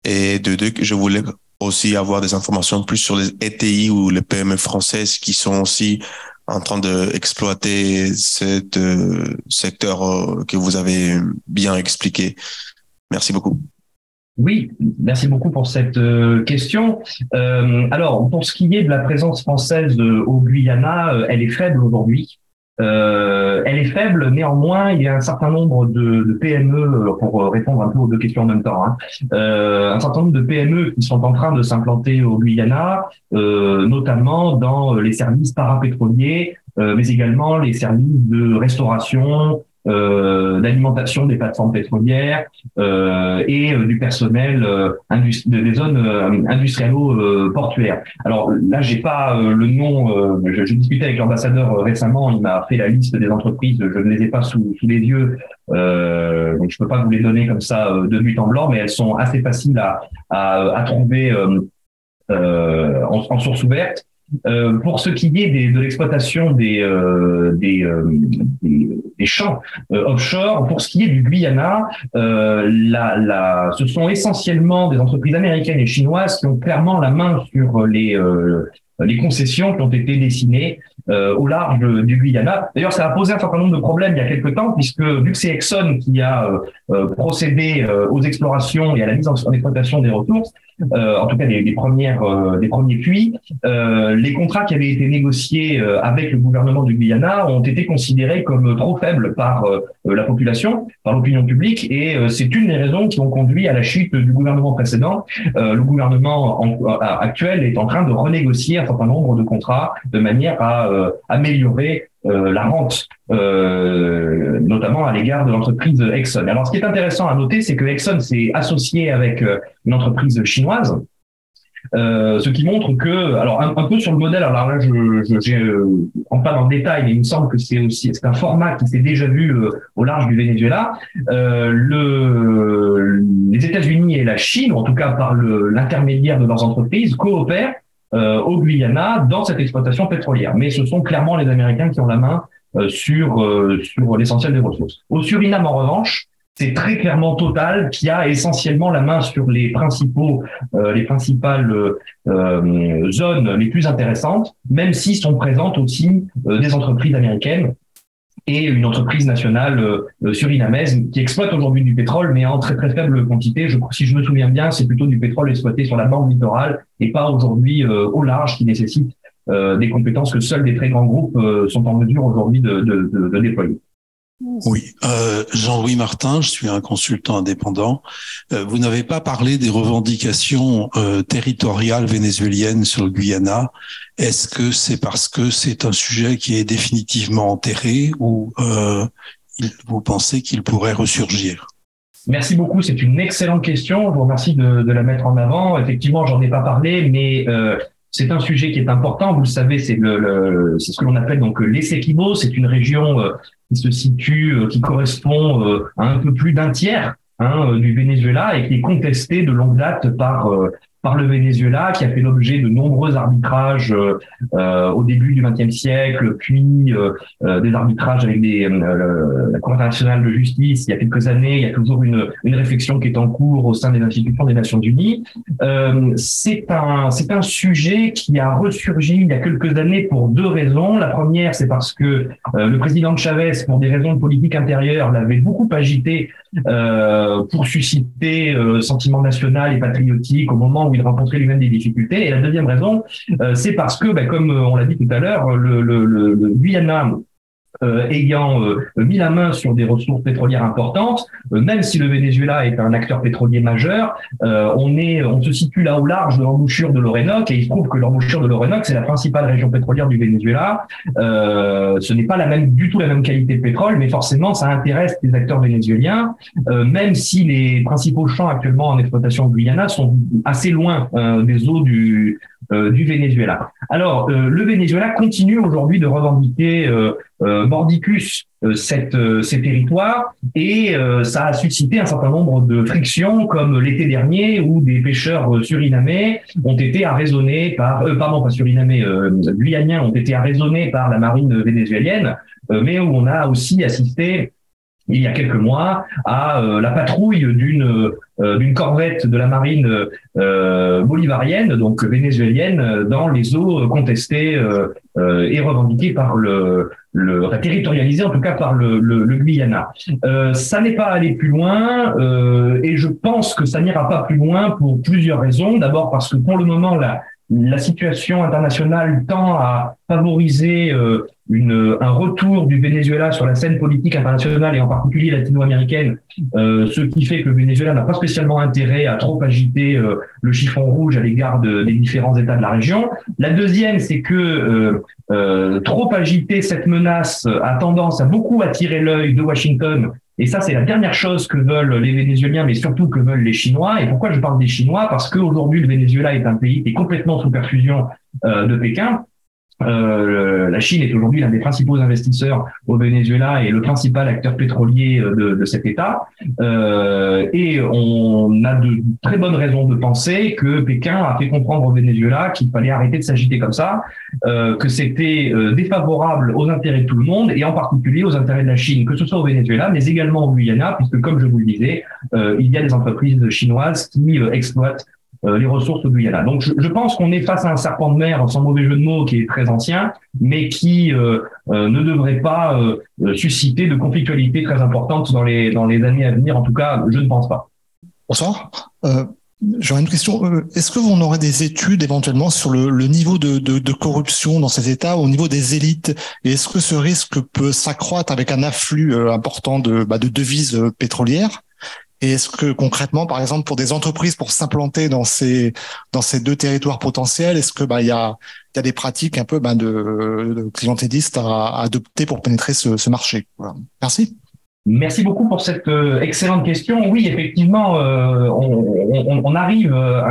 Et de deux, je voulais aussi avoir des informations plus sur les ETI ou les PME françaises qui sont aussi en train d'exploiter ce euh, secteur euh, que vous avez bien expliqué. Merci beaucoup. Oui, merci beaucoup pour cette euh, question. alors, pour ce qui est de la présence française au Guyana, elle est faible aujourd'hui. Euh, elle est faible, néanmoins, il y a un certain nombre de, de PME, euh, pour répondre un peu aux deux questions en même temps, hein, euh, un certain nombre de PME qui sont en train de s'implanter au Guyana, euh, notamment dans les services parapétroliers, euh, mais également les services de restauration, euh, d'alimentation des plateformes pétrolières euh, et euh, du personnel euh, des zones industrialo-portuaires. Alors là, j'ai pas le nom. je, je, discutais avec l'ambassadeur récemment. Il m'a fait la liste des entreprises. Je ne les ai pas sous, sous les yeux, donc je peux pas vous les donner comme ça de but en blanc, mais elles sont assez faciles à, à, à trouver en, en source ouverte. Euh, pour ce qui est de l'exploitation des, euh, euh, des, des, champs offshore, pour ce qui est du Guyana, la, la, ce sont essentiellement des entreprises américaines et chinoises qui ont clairement la main sur les, les concessions qui ont été dessinées au large du Guyana. D'ailleurs, ça a posé un certain nombre de problèmes il y a quelques temps, puisque vu que c'est Exxon qui a procédé aux explorations et à la mise en, exploitation des ressources, en tout cas des, des premières, des premiers puits, les contrats qui avaient été négociés avec le gouvernement du Guyana ont été considérés comme trop faibles par la population, par l'opinion publique, et c'est une des raisons qui ont conduit à la chute du gouvernement précédent. le gouvernement actuel est en train de renégocier un certain nombre de contrats de manière à euh, améliorer euh, la rente, euh, notamment à l'égard de l'entreprise Exxon. Alors, ce qui est intéressant à noter, c'est que Exxon s'est associé avec une entreprise chinoise, ce qui montre que, alors un, peu sur le modèle, alors là je ne rentre pas dans le détail, mais il me semble que c'est aussi c'est un format qui s'est déjà vu au large du Venezuela. le, les États-Unis et la Chine, en tout cas par l'intermédiaire de leurs entreprises, coopèrent euh, au Guyana dans cette exploitation pétrolière. Mais ce sont clairement les Américains qui ont la main euh, sur, euh, sur l'essentiel des ressources. Au Suriname, en revanche, c'est très clairement Total qui a essentiellement la main sur les principaux, les principales zones les plus intéressantes, même si sont présentes aussi des entreprises américaines et une entreprise nationale euh, surinamaise qui exploite aujourd'hui du pétrole, mais en très très faible quantité. Je, si je me souviens bien, c'est plutôt du pétrole exploité sur la bande littorale et pas aujourd'hui euh, au large qui nécessite euh, des compétences que seuls des très grands groupes sont en mesure aujourd'hui de, de, de, de déployer. Oui, euh, Jean-Louis Martin, je suis un consultant indépendant. Euh, vous n'avez pas parlé des revendications euh, territoriales vénézuéliennes sur le Guyana. Est-ce que c'est parce que c'est un sujet qui est définitivement enterré ou vous pensez qu'il pourrait ressurgir? Merci beaucoup, c'est une excellente question. Je vous remercie de, la mettre en avant. Effectivement, j'en ai pas parlé, mais euh, c'est un sujet qui est important. Vous le savez, c'est ce que l'on appelle donc l'Essequibo. C'est une région euh, qui se situe, euh, qui correspond euh, à un peu plus d'un tiers hein, du Venezuela et qui est contestée de longue date par par le Venezuela, qui a fait l'objet de nombreux arbitrages euh, euh au début du XXe siècle, puis euh, euh, des arbitrages avec des, la Cour internationale de justice il y a quelques années. Il y a toujours une, une réflexion qui est en cours au sein des institutions des Nations Unies. c'est un un sujet qui a ressurgi il y a quelques années pour deux raisons. La première, c'est parce que le président Chavez, pour des raisons de politique intérieure, l'avait beaucoup agité pour susciter sentiment national et patriotique au moment où il rencontrait lui-même des difficultés. Et la deuxième raison, euh, c'est parce que, ben, comme on l'a dit tout à l'heure, le, le, le, Guyana euh, ayant euh, mis la main sur des ressources pétrolières importantes, euh, même si le Venezuela est un acteur pétrolier majeur, on est, on se situe là au large de l'embouchure de l'Orénoque et il se trouve que l'embouchure de l'Orénoque c'est la principale région pétrolière du Venezuela. ce n'est pas la même du tout la même qualité de pétrole, mais forcément ça intéresse les acteurs vénézuéliens, même si les principaux champs actuellement en exploitation au Guyana sont assez loin des eaux du du Venezuela. Alors le Venezuela continue aujourd'hui de revendiquer euh, mordicus euh, cette, euh, ces territoires et ça a suscité un certain nombre de frictions comme l'été dernier où des pêcheurs surinamais ont été arraisonnés par pardon pas surinamais guyaniens ont été arraisonnés par la marine vénézuélienne mais où on a aussi assisté il y a quelques mois à la patrouille d'une d'une corvette de la marine bolivarienne donc vénézuélienne dans les eaux contestées et revendiquées par le le territorialisé en tout cas par le, le, le Guyana. Euh, ça n'est pas allé plus loin euh, et je pense que ça n'ira pas plus loin pour plusieurs raisons. D'abord parce que pour le moment la, la situation internationale tend à favoriser euh, une, un retour du Venezuela sur la scène politique internationale et en particulier latino-américaine, euh, ce qui fait que le Venezuela n'a pas spécialement intérêt à trop agiter euh, le chiffon rouge à l'égard de, des différents États de la région. La deuxième, c'est que euh, euh, trop agiter cette menace a tendance à beaucoup attirer l'œil de Washington et ça, c'est la dernière chose que veulent les Vénézuéliens, mais surtout que veulent les Chinois. Et pourquoi je parle des Chinois? Parce qu'aujourd'hui, le Venezuela est un pays qui est complètement sous perfusion euh, de Pékin. Euh, la Chine est aujourd'hui l'un des principaux investisseurs au Venezuela et le principal acteur pétrolier euh, de, cet État. Euh, et on a de très bonnes raisons de penser que Pékin a fait comprendre au Venezuela qu'il fallait arrêter de s'agiter comme ça, que c'était défavorable aux intérêts de tout le monde et en particulier aux intérêts de la Chine, que ce soit au Venezuela, mais également au Guyana, puisque comme je vous le disais, il y a des entreprises chinoises qui exploitent les ressources au Guyana. Donc je, je pense qu'on est face à un serpent de mer, sans mauvais jeu de mots, qui est très ancien, mais qui euh, euh, ne devrait pas susciter de conflictualité très importante dans les, dans les années à venir. En tout cas, je ne pense pas. Bonsoir. J'aurais une question. Est-ce que vous aurez des études éventuellement sur le, le niveau de, de, de, corruption dans ces États au niveau des élites? Et est-ce que ce risque peut s'accroître avec un afflux important de, bah, de devises pétrolières? Et est-ce que concrètement, par exemple, pour des entreprises pour s'implanter dans ces dans ces deux territoires potentiels, est-ce que bah il y a il y a des pratiques un peu bah, de, de clientélistes à, adopter pour pénétrer ce, marché? Merci. Merci beaucoup pour cette euh, excellente question. Oui, effectivement, euh, on, arrive euh,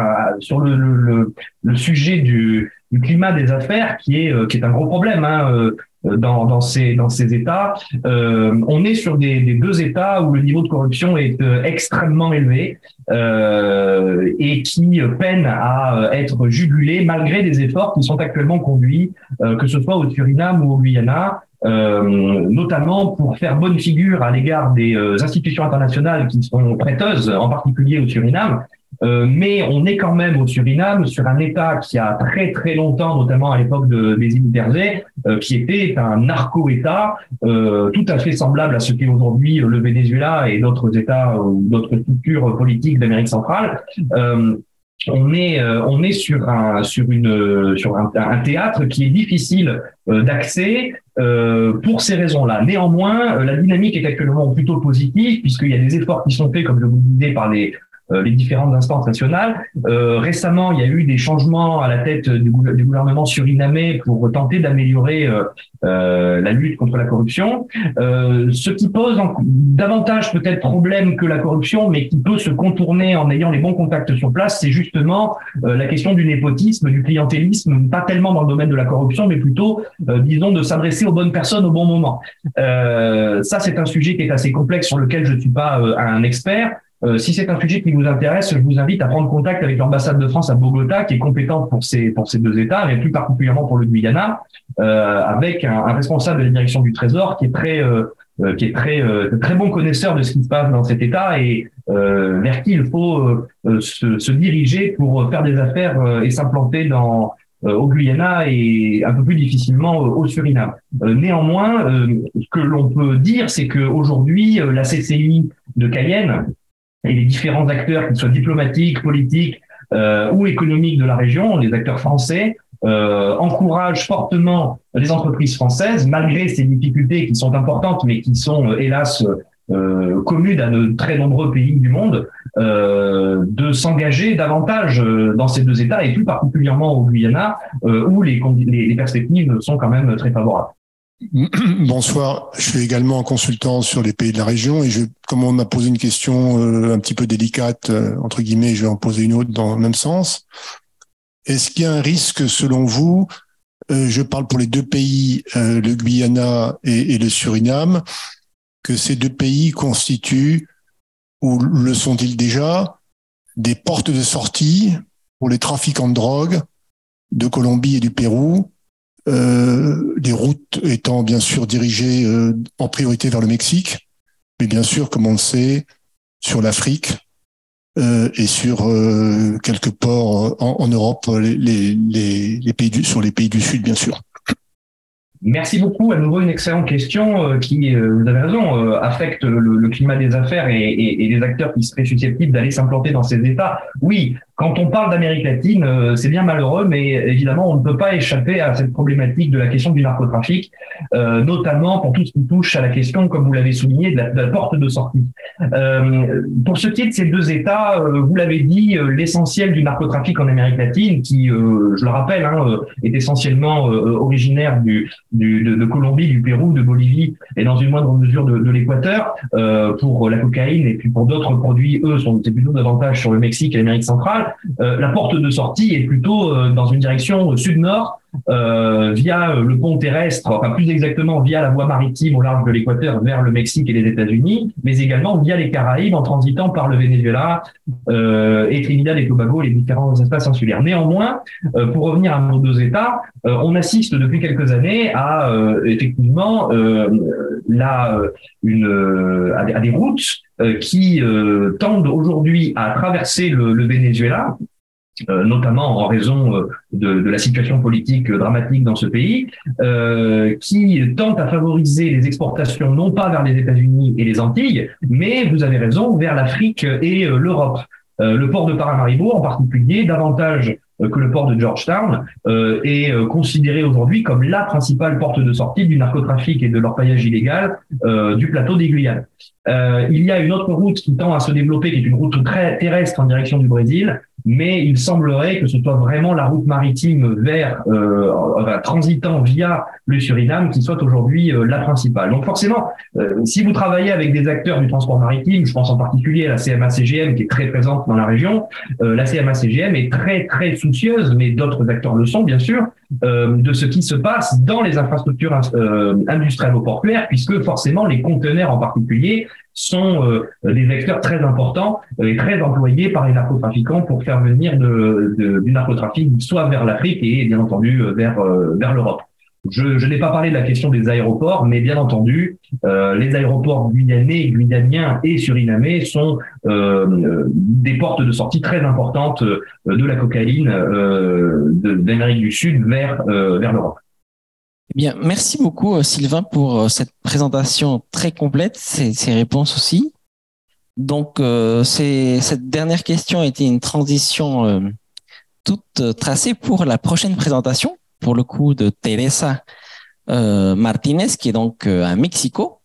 sur le, le, le, sujet du, du, climat des affaires, qui est qui est un gros problème. Hein. Euh, dans, dans, ces, dans ces États. Euh, on est sur des, des, deux États où le niveau de corruption est euh, extrêmement élevé euh, et qui peinent à être jugulés malgré des efforts qui sont actuellement conduits, que ce soit au Suriname ou au Guyana, euh, notamment pour faire bonne figure à l'égard des institutions internationales qui sont prêteuses, en particulier au Suriname, euh, mais on est quand même au Suriname sur un État qui a très très longtemps, notamment à l'époque de, des îles euh, qui était un narco-État euh, tout à fait semblable à ce qu'est aujourd'hui le Venezuela et d'autres États ou d'autres structures politiques d'Amérique centrale. on est on est sur un sur une sur un, théâtre qui est difficile d'accès pour ces raisons-là. Néanmoins, la dynamique est actuellement plutôt positive puisqu'il y a des efforts qui sont faits, comme je vous le disais, par les les différentes instances nationales. récemment, il y a eu des changements à la tête du, gouvernement surinamé pour tenter d'améliorer la lutte contre la corruption, ce qui pose davantage peut-être problème que la corruption, mais qui peut se contourner en ayant les bons contacts sur place, c'est justement la question du népotisme, du clientélisme, pas tellement dans le domaine de la corruption, mais plutôt, disons, de s'adresser aux bonnes personnes au bon moment. Euh, ça, c'est un sujet qui est assez complexe sur lequel je ne suis pas euh, un expert. Euh, si c'est un sujet qui vous intéresse, je vous invite à prendre contact avec l'ambassade de France à Bogota, qui est compétente pour ces pour ces deux États, mais plus particulièrement pour le Guyana, euh, avec un, un, responsable de la direction du Trésor qui est très euh, qui est très très bon connaisseur de ce qui se passe dans cet État et vers qui il faut se, se, diriger pour faire des affaires et s'implanter dans euh, au Guyana et un peu plus difficilement euh, au Suriname. Euh, néanmoins, ce que l'on peut dire, c'est qu'aujourd'hui, la CCI de Cayenne et les différents acteurs, qu'ils soient diplomatiques, politiques ou économiques de la région, les acteurs français, euh, encouragent fortement les entreprises françaises, malgré ces difficultés qui sont importantes, mais qui sont hélas euh, communes à de très nombreux pays du monde, euh, de s'engager davantage euh, dans ces deux États et plus particulièrement au Guyana, euh, où les, perspectives sont quand même très favorables. (clears throat) Bonsoir, je suis également consultant sur les pays de la région et je, comme on m'a posé une question un petit peu délicate, entre guillemets, je vais en poser une autre dans le même sens. Est-ce qu'il y a un risque, selon vous, je parle pour les deux pays, le Guyana et, et le Suriname, que ces deux pays constituent, ou le sont-ils déjà, des portes de sortie pour les trafiquants de drogue de Colombie et du Pérou, euh, les routes étant bien sûr dirigées euh, en priorité vers le Mexique, mais bien sûr, comme on le sait, sur l'Afrique euh, et sur quelques ports en, Europe, les, pays sur les pays du Sud, bien sûr. Merci beaucoup. À nouveau, une excellente question qui, vous avez raison, affecte le, climat des affaires et, et, et, les acteurs qui seraient susceptibles d'aller s'implanter dans ces États. Oui, quand on parle d'Amérique latine, euh, c'est bien malheureux, mais évidemment, on ne peut pas échapper à cette problématique de la question du narcotrafic, euh, notamment pour tout ce qui touche à la question, comme vous l'avez souligné, de la, porte de sortie. Euh, pour ce qui est de ces deux États, vous l'avez dit, l'essentiel du narcotrafic en Amérique latine, qui, je le rappelle, hein, est essentiellement originaire du, du de, Colombie, du Pérou, de Bolivie et dans une moindre mesure de, de l'Équateur, pour la cocaïne et puis pour d'autres produits, eux, sont plutôt davantage sur le Mexique et l'Amérique centrale. Euh, la porte de sortie est plutôt euh, dans une direction sud-nord euh, via le pont terrestre, enfin plus exactement via la voie maritime au large de l'équateur vers le Mexique et les États-Unis, mais également via les Caraïbes en transitant par le Venezuela euh, et Trinidad et Tobago, les différents espaces insulaires. Néanmoins, pour revenir à nos deux États, on assiste depuis quelques années à effectivement là une à, des routes qui tendent aujourd'hui à traverser le, le Venezuela euh, notamment en raison euh, de, la situation politique dramatique dans ce pays, euh, qui tente à favoriser les exportations non pas vers les États-Unis et les Antilles, mais vous avez raison, vers l'Afrique et l'Europe. le port de Paramaribo en particulier, davantage que le port de Georgetown euh, est considéré aujourd'hui comme la principale porte de sortie du narcotrafic et de l'orpaillage illégal euh, du plateau des Guyanes. Euh, il y a une autre route qui tend à se développer, qui est une route très terrestre en direction du Brésil, mais il semblerait que ce soit vraiment la route maritime vers euh, transitant via le Suriname qui soit aujourd'hui euh, la principale. Donc forcément, euh, si vous travaillez avec des acteurs du transport maritime, je pense en particulier à la CMA-CGM qui est très présente dans la région, euh, la CMA-CGM est très très soucieuse, mais d'autres acteurs le sont bien sûr, de ce qui se passe dans les infrastructures industrielles ou portuaires, puisque forcément les conteneurs en particulier sont euh, des vecteurs très importants et très employés par les narcotrafiquants pour faire venir du narcotrafic soit vers l'Afrique et bien entendu euh, euh, vers l'Europe. Je, je n'ai pas parlé de la question des aéroports, mais bien entendu, euh, les aéroports guyanais, guyaniens et surinamais sont euh, des portes de sortie très importantes de la cocaïne euh, d'Amérique du Sud vers, vers l'Europe. Eh bien, merci beaucoup euh, Sylvain pour euh, cette présentation très complète, ces, ces réponses aussi. Donc, euh, cette dernière question a été une transition euh, toute tracée pour la prochaine présentation, pour le coup de Teresa Martinez, qui est donc à Mexico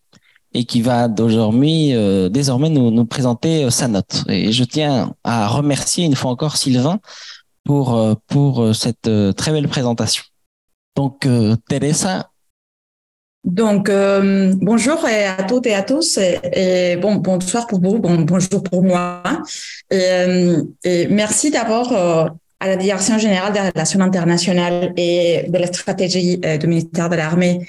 et qui va désormais, désormais nous, présenter sa note. Et je tiens à remercier une fois encore Sylvain pour, pour cette très belle présentation. Donc, Teresa, donc, euh, bonjour à toutes et à tous et, bon, bonsoir pour vous, bon, bonjour pour moi. Et, euh, merci d'abord euh, à la Direction générale des relations internationales et de la stratégie du ministère de l'Armée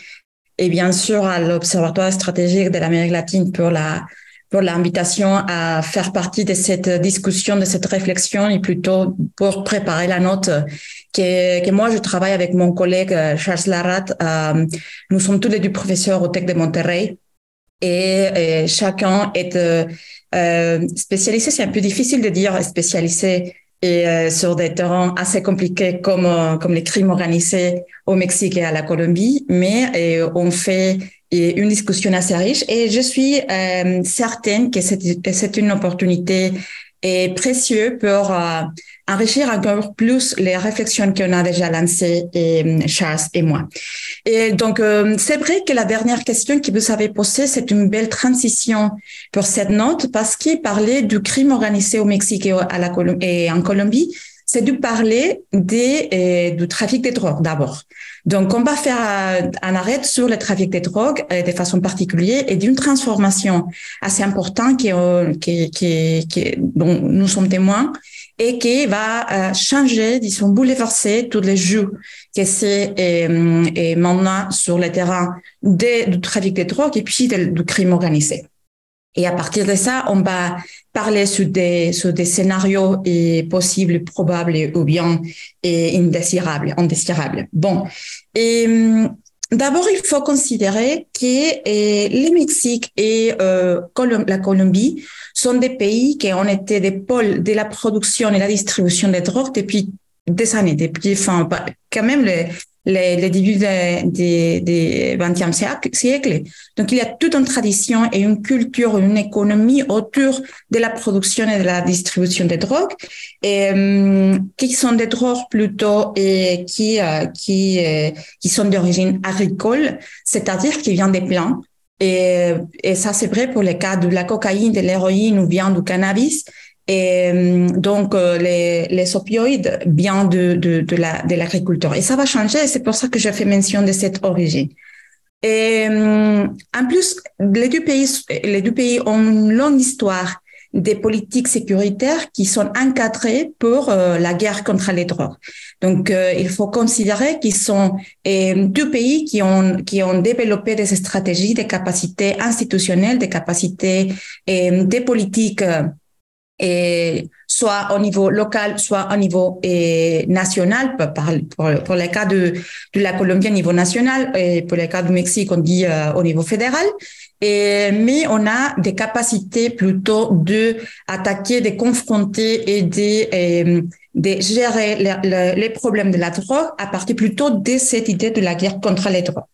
et bien sûr à l'Observatoire stratégique de l'Amérique latine pour la pour l'invitation à faire partie de cette discussion, de cette réflexion et plutôt pour préparer la note que, que moi je travaille avec mon collègue euh, Charles Larat. Euh, nous sommes tous les deux professeurs au Tech de Monterrey et, chacun est euh, spécialisé. C'est un peu difficile de dire spécialisé et euh, sur des terrains assez compliqués comme comme les crimes organisés au Mexique et à la Colombie, mais on fait une discussion assez riche. Et je suis euh, certaine que c'est une opportunité et précieux pour euh, enrichir encore plus les réflexions qu'on a déjà lancées, et, euh, Charles et moi. Et donc, euh, c'est vrai que la dernière question que vous avez posée, c'est une belle transition pour cette note parce qu'il parlait du crime organisé au Mexique et, à la et en Colombie. C'est de parler des, du trafic de drogue d'abord. Donc, on va faire un arrêt sur le trafic de drogue de façon particulière et d'une transformation assez importante qui, qui, qui, qui, dont nous sommes témoins et qui va euh, changer, disons, bouleverser tous les jeux que c'est et, maintenant sur le terrain du trafic de drogue et puis du crime organisé. Et à partir de ça, on va parler sur des, sur des scénarios et possibles, probables ou bien et indésirables, indésirables. Bon. Et D'abord, il faut considérer que le Mexique et euh, la Colombie sont des pays qui ont été des pôles de la production et la distribution des drogues depuis des années, depuis, enfin, quand même les, les, les débuts du XXe siècle. Donc, il y a toute une tradition et une culture, une économie autour de la production et de la distribution des drogues, et, euh, qui sont des drogues plutôt et qui euh, qui euh, qui sont d'origine agricole, c'est-à-dire qui viennent des plantes. Et, et ça, c'est vrai pour les cas de la cocaïne, de l'héroïne ou bien du cannabis. Et euh, donc, euh, les, les opioïdes viennent de, de, la, de l'agriculture. Et ça va changer. C'est pour ça que j'ai fait mention de cette origine. Et euh, en plus, les deux pays, les deux pays ont une longue histoire des politiques sécuritaires qui sont encadrées pour la guerre contre les drogues. Donc, il faut considérer qu'ils sont deux pays qui ont qui ont développé des stratégies, des capacités institutionnelles, des capacités et des politiques et soit au niveau local, soit au niveau et national, pour, pour, le cas de, la Colombie au niveau national, et pour le cas du Mexique, on dit euh, au niveau fédéral. Mais on a des capacités plutôt de attaquer, de confronter et de, de gérer les problèmes de la drogue à partir plutôt de cette idée de la guerre contre les drogues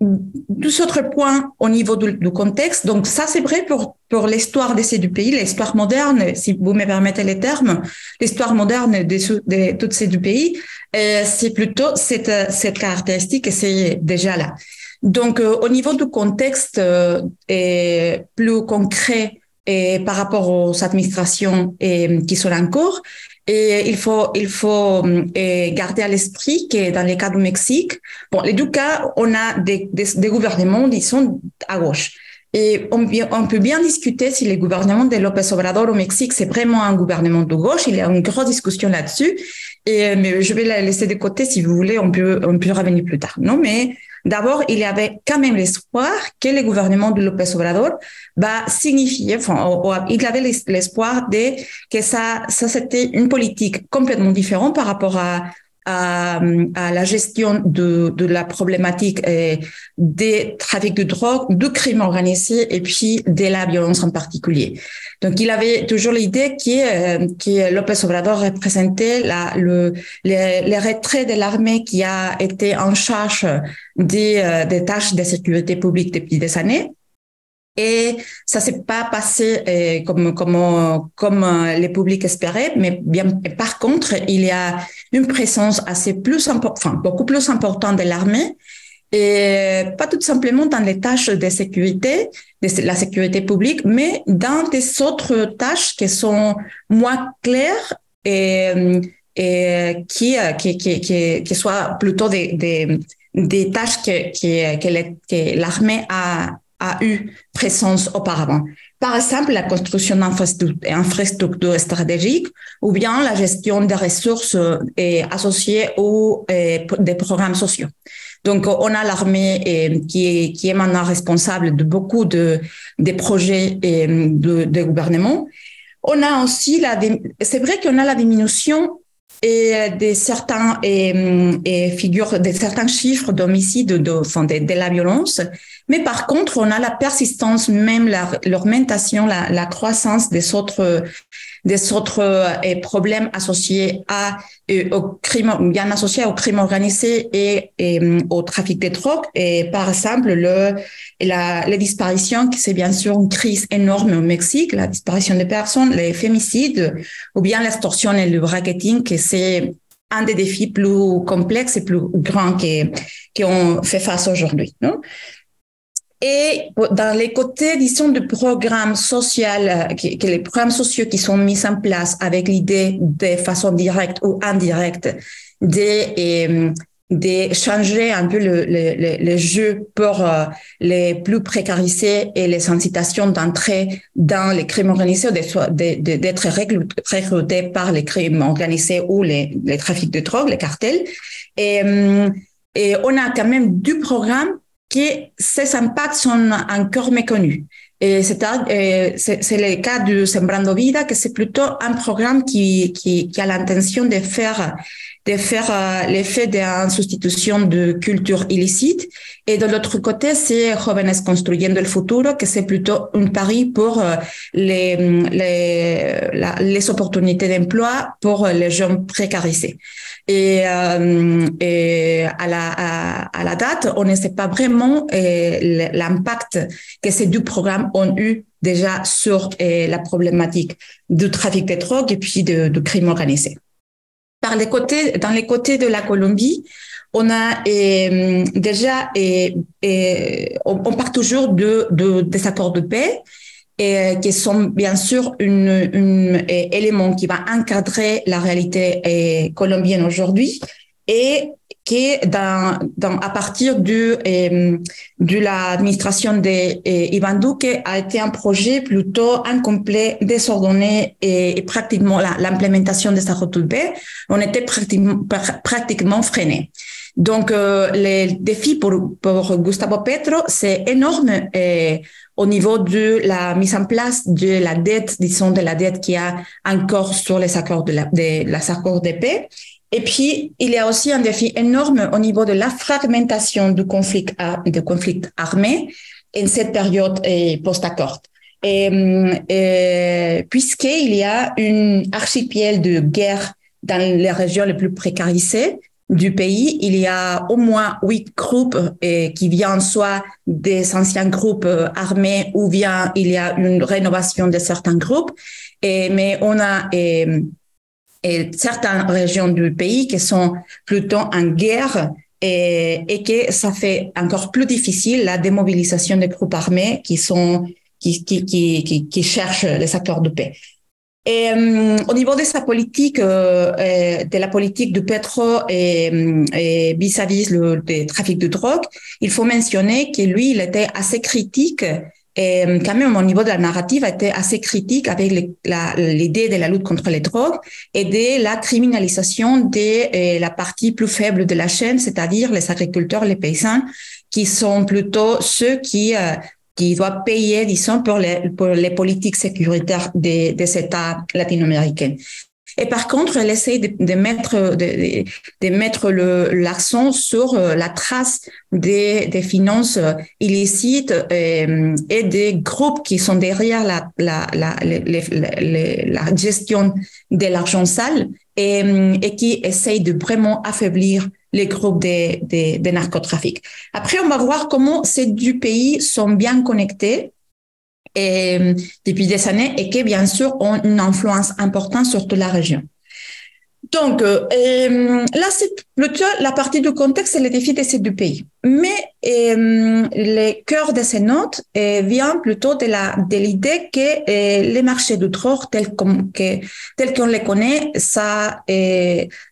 deux autres points au niveau du, contexte. Donc ça, c'est vrai pour, pour l'histoire de ces deux pays, l'histoire moderne, si vous me permettez les termes, l'histoire moderne de, de tous ces deux pays, euh, c'est plutôt cette, cette caractéristique et c'est déjà là. Donc euh, au niveau du contexte euh, plus concret et par rapport aux administrations et, qui sont en cours, et il faut, il faut euh, garder à l'esprit que dans les cas du Mexique, bon, les deux cas, on a des, des, des gouvernements, sont à gauche. Et on, on, peut bien discuter si le gouvernement de López Obrador au Mexique, c'est vraiment un gouvernement de gauche. Il y a une grosse discussion là-dessus. Et, mais je vais la laisser de côté si vous voulez, on peut, on peut revenir plus tard. Non, mais D'abord, il y avait quand même l'espoir que le gouvernement de López Obrador va signifier, enfin, il avait l'espoir de que ça, ça c'était une politique complètement différente par rapport à, à, à, la gestion de, de la problématique euh, des trafics de drogue, du crime organisé et puis de la violence en particulier. Donc, il avait toujours l'idée que, euh, que López Obrador représentait la, le, les, retraits de l'armée qui a été en charge des, euh, des tâches de sécurité publique depuis des années. Et ça s'est pas passé euh, comme comme comme euh, les publics espéraient, mais bien par contre, il y a une présence assez plus enfin beaucoup plus importante de l'armée et pas tout simplement dans les tâches de sécurité, de la sécurité publique, mais dans des autres tâches qui sont moins claires et, et qui, qui, qui, qui, qui soient plutôt des, des, des tâches que, que, que l'armée a, a eu présence auparavant. Par exemple, la construction d'infrastructures stratégiques ou bien la gestion des ressources associées aux des programmes sociaux. Donc, on a l'armée qui est, qui est maintenant responsable de beaucoup de, des projets de, de gouvernement. On a aussi la, c'est vrai qu'on a la diminution et de certains et, et figures de certains chiffres d'homicides de, de, de, la violence. Mais par contre on a la persistance même l'augmentation la, la, croissance des autres des autres euh, problèmes associés à euh, au crime bien associés au crime organisé et, euh, au trafic de drogue et par exemple le la les disparitions qui c'est bien sûr une crise énorme au Mexique la disparition des personnes les fémicides ou bien l'extorsion et le bracketing que c'est un des défis plus complexes et plus grands qu'on fait face aujourd'hui. Et dans les côtés, disons, de programmes sociaux, que, les programmes sociaux qui sont mis en place avec l'idée de façon directe ou indirecte de, de changer un peu le, le, le jeu pour euh, les plus précarisés et les incitations d'entrer dans les crimes organisés, d'être recrutés par les crimes organisés ou les, les trafics de drogue, les cartels. Et, et on a quand même du programme que ces impacts sont encore méconnus. Et c'est, le cas du Sembrando Vida, que c'est plutôt un programme qui, qui a l'intention de faire, de faire euh, l'effet d'une substitution de culture illicite. Et de l'autre côté, c'est Jóvenes Construyendo el Futuro, que c'est plutôt un pari pour euh, les, les, les opportunités d'emploi pour les jeunes précarisés. Et, euh, et à, la, à, la date, on ne sait pas vraiment euh, l'impact que ces deux programmes ont eu déjà sur la problématique du trafic de drogue et puis de, de crime organisé. Les côtés, dans les côtés de la Colombie, on a euh, déjà, et, et on, part toujours de, de, des accords de paix et euh, qui sont bien sûr une, une, élément qui va encadrer la réalité euh, colombienne aujourd'hui. Et qui dans, à partir du, euh, de l'administration de Ivan Duque a été un projet plutôt incomplet, désordonné et, et pratiquement l'implémentation de sa retour on était pratiquement, pratiquement freiné. Donc, euh, les défis pour, pour Gustavo Petro, c'est énorme et au niveau de la mise en place de la dette, disons, de la dette qui a encore sur les accords de la, de, les accords de paix. Et puis, il y a aussi un défi énorme au niveau de la fragmentation du conflit, armé en cette période post-accord. Et, et puisqu'il y a une archipel de guerre dans les régions les plus précarisées, du pays, il y a au moins huit groupes et, qui viennent soit des anciens groupes euh, armés ou bien il y a une rénovation de certains groupes. Mais on a et certaines régions du pays qui sont plutôt en guerre et, et que ça fait encore plus difficile la démobilisation des groupes armés qui sont qui, qui, qui, qui cherchent les accords de paix. Et, euh, au niveau de sa politique, euh, euh de la politique du pétrole et vis-à-vis le, trafic de drogue, il faut mentionner que lui, il était assez critique et euh, quand même au niveau de la narrative était assez critique avec l'idée de la lutte contre les drogues et de la criminalisation de la partie plus faible de la chaîne, c'est-à-dire les agriculteurs, les paysans, qui sont plutôt ceux qui qui doit payer, disons, pour les, pour les politiques sécuritaires des, des États latino-américains. Et par contre, elle essaie de, de mettre, de, de mettre l'accent sur euh, la trace des, des finances illicites et, euh, et, des groupes qui sont derrière la, la, la, la gestion de l'argent sale et, et qui essayent de vraiment affaiblir les groupes de, de, de narcotrafic. Après, on va voir comment ces deux pays sont bien connectés et, depuis des années et qui, bien sûr, ont une influence importante sur toute la région. Donc, euh, là, c'est plutôt la partie du contexte et les défis de ces deux pays. Mais euh, le cœur de ces notes euh, vient plutôt de la de l'idée que les marchés drogue tels qu'on les connaît, ça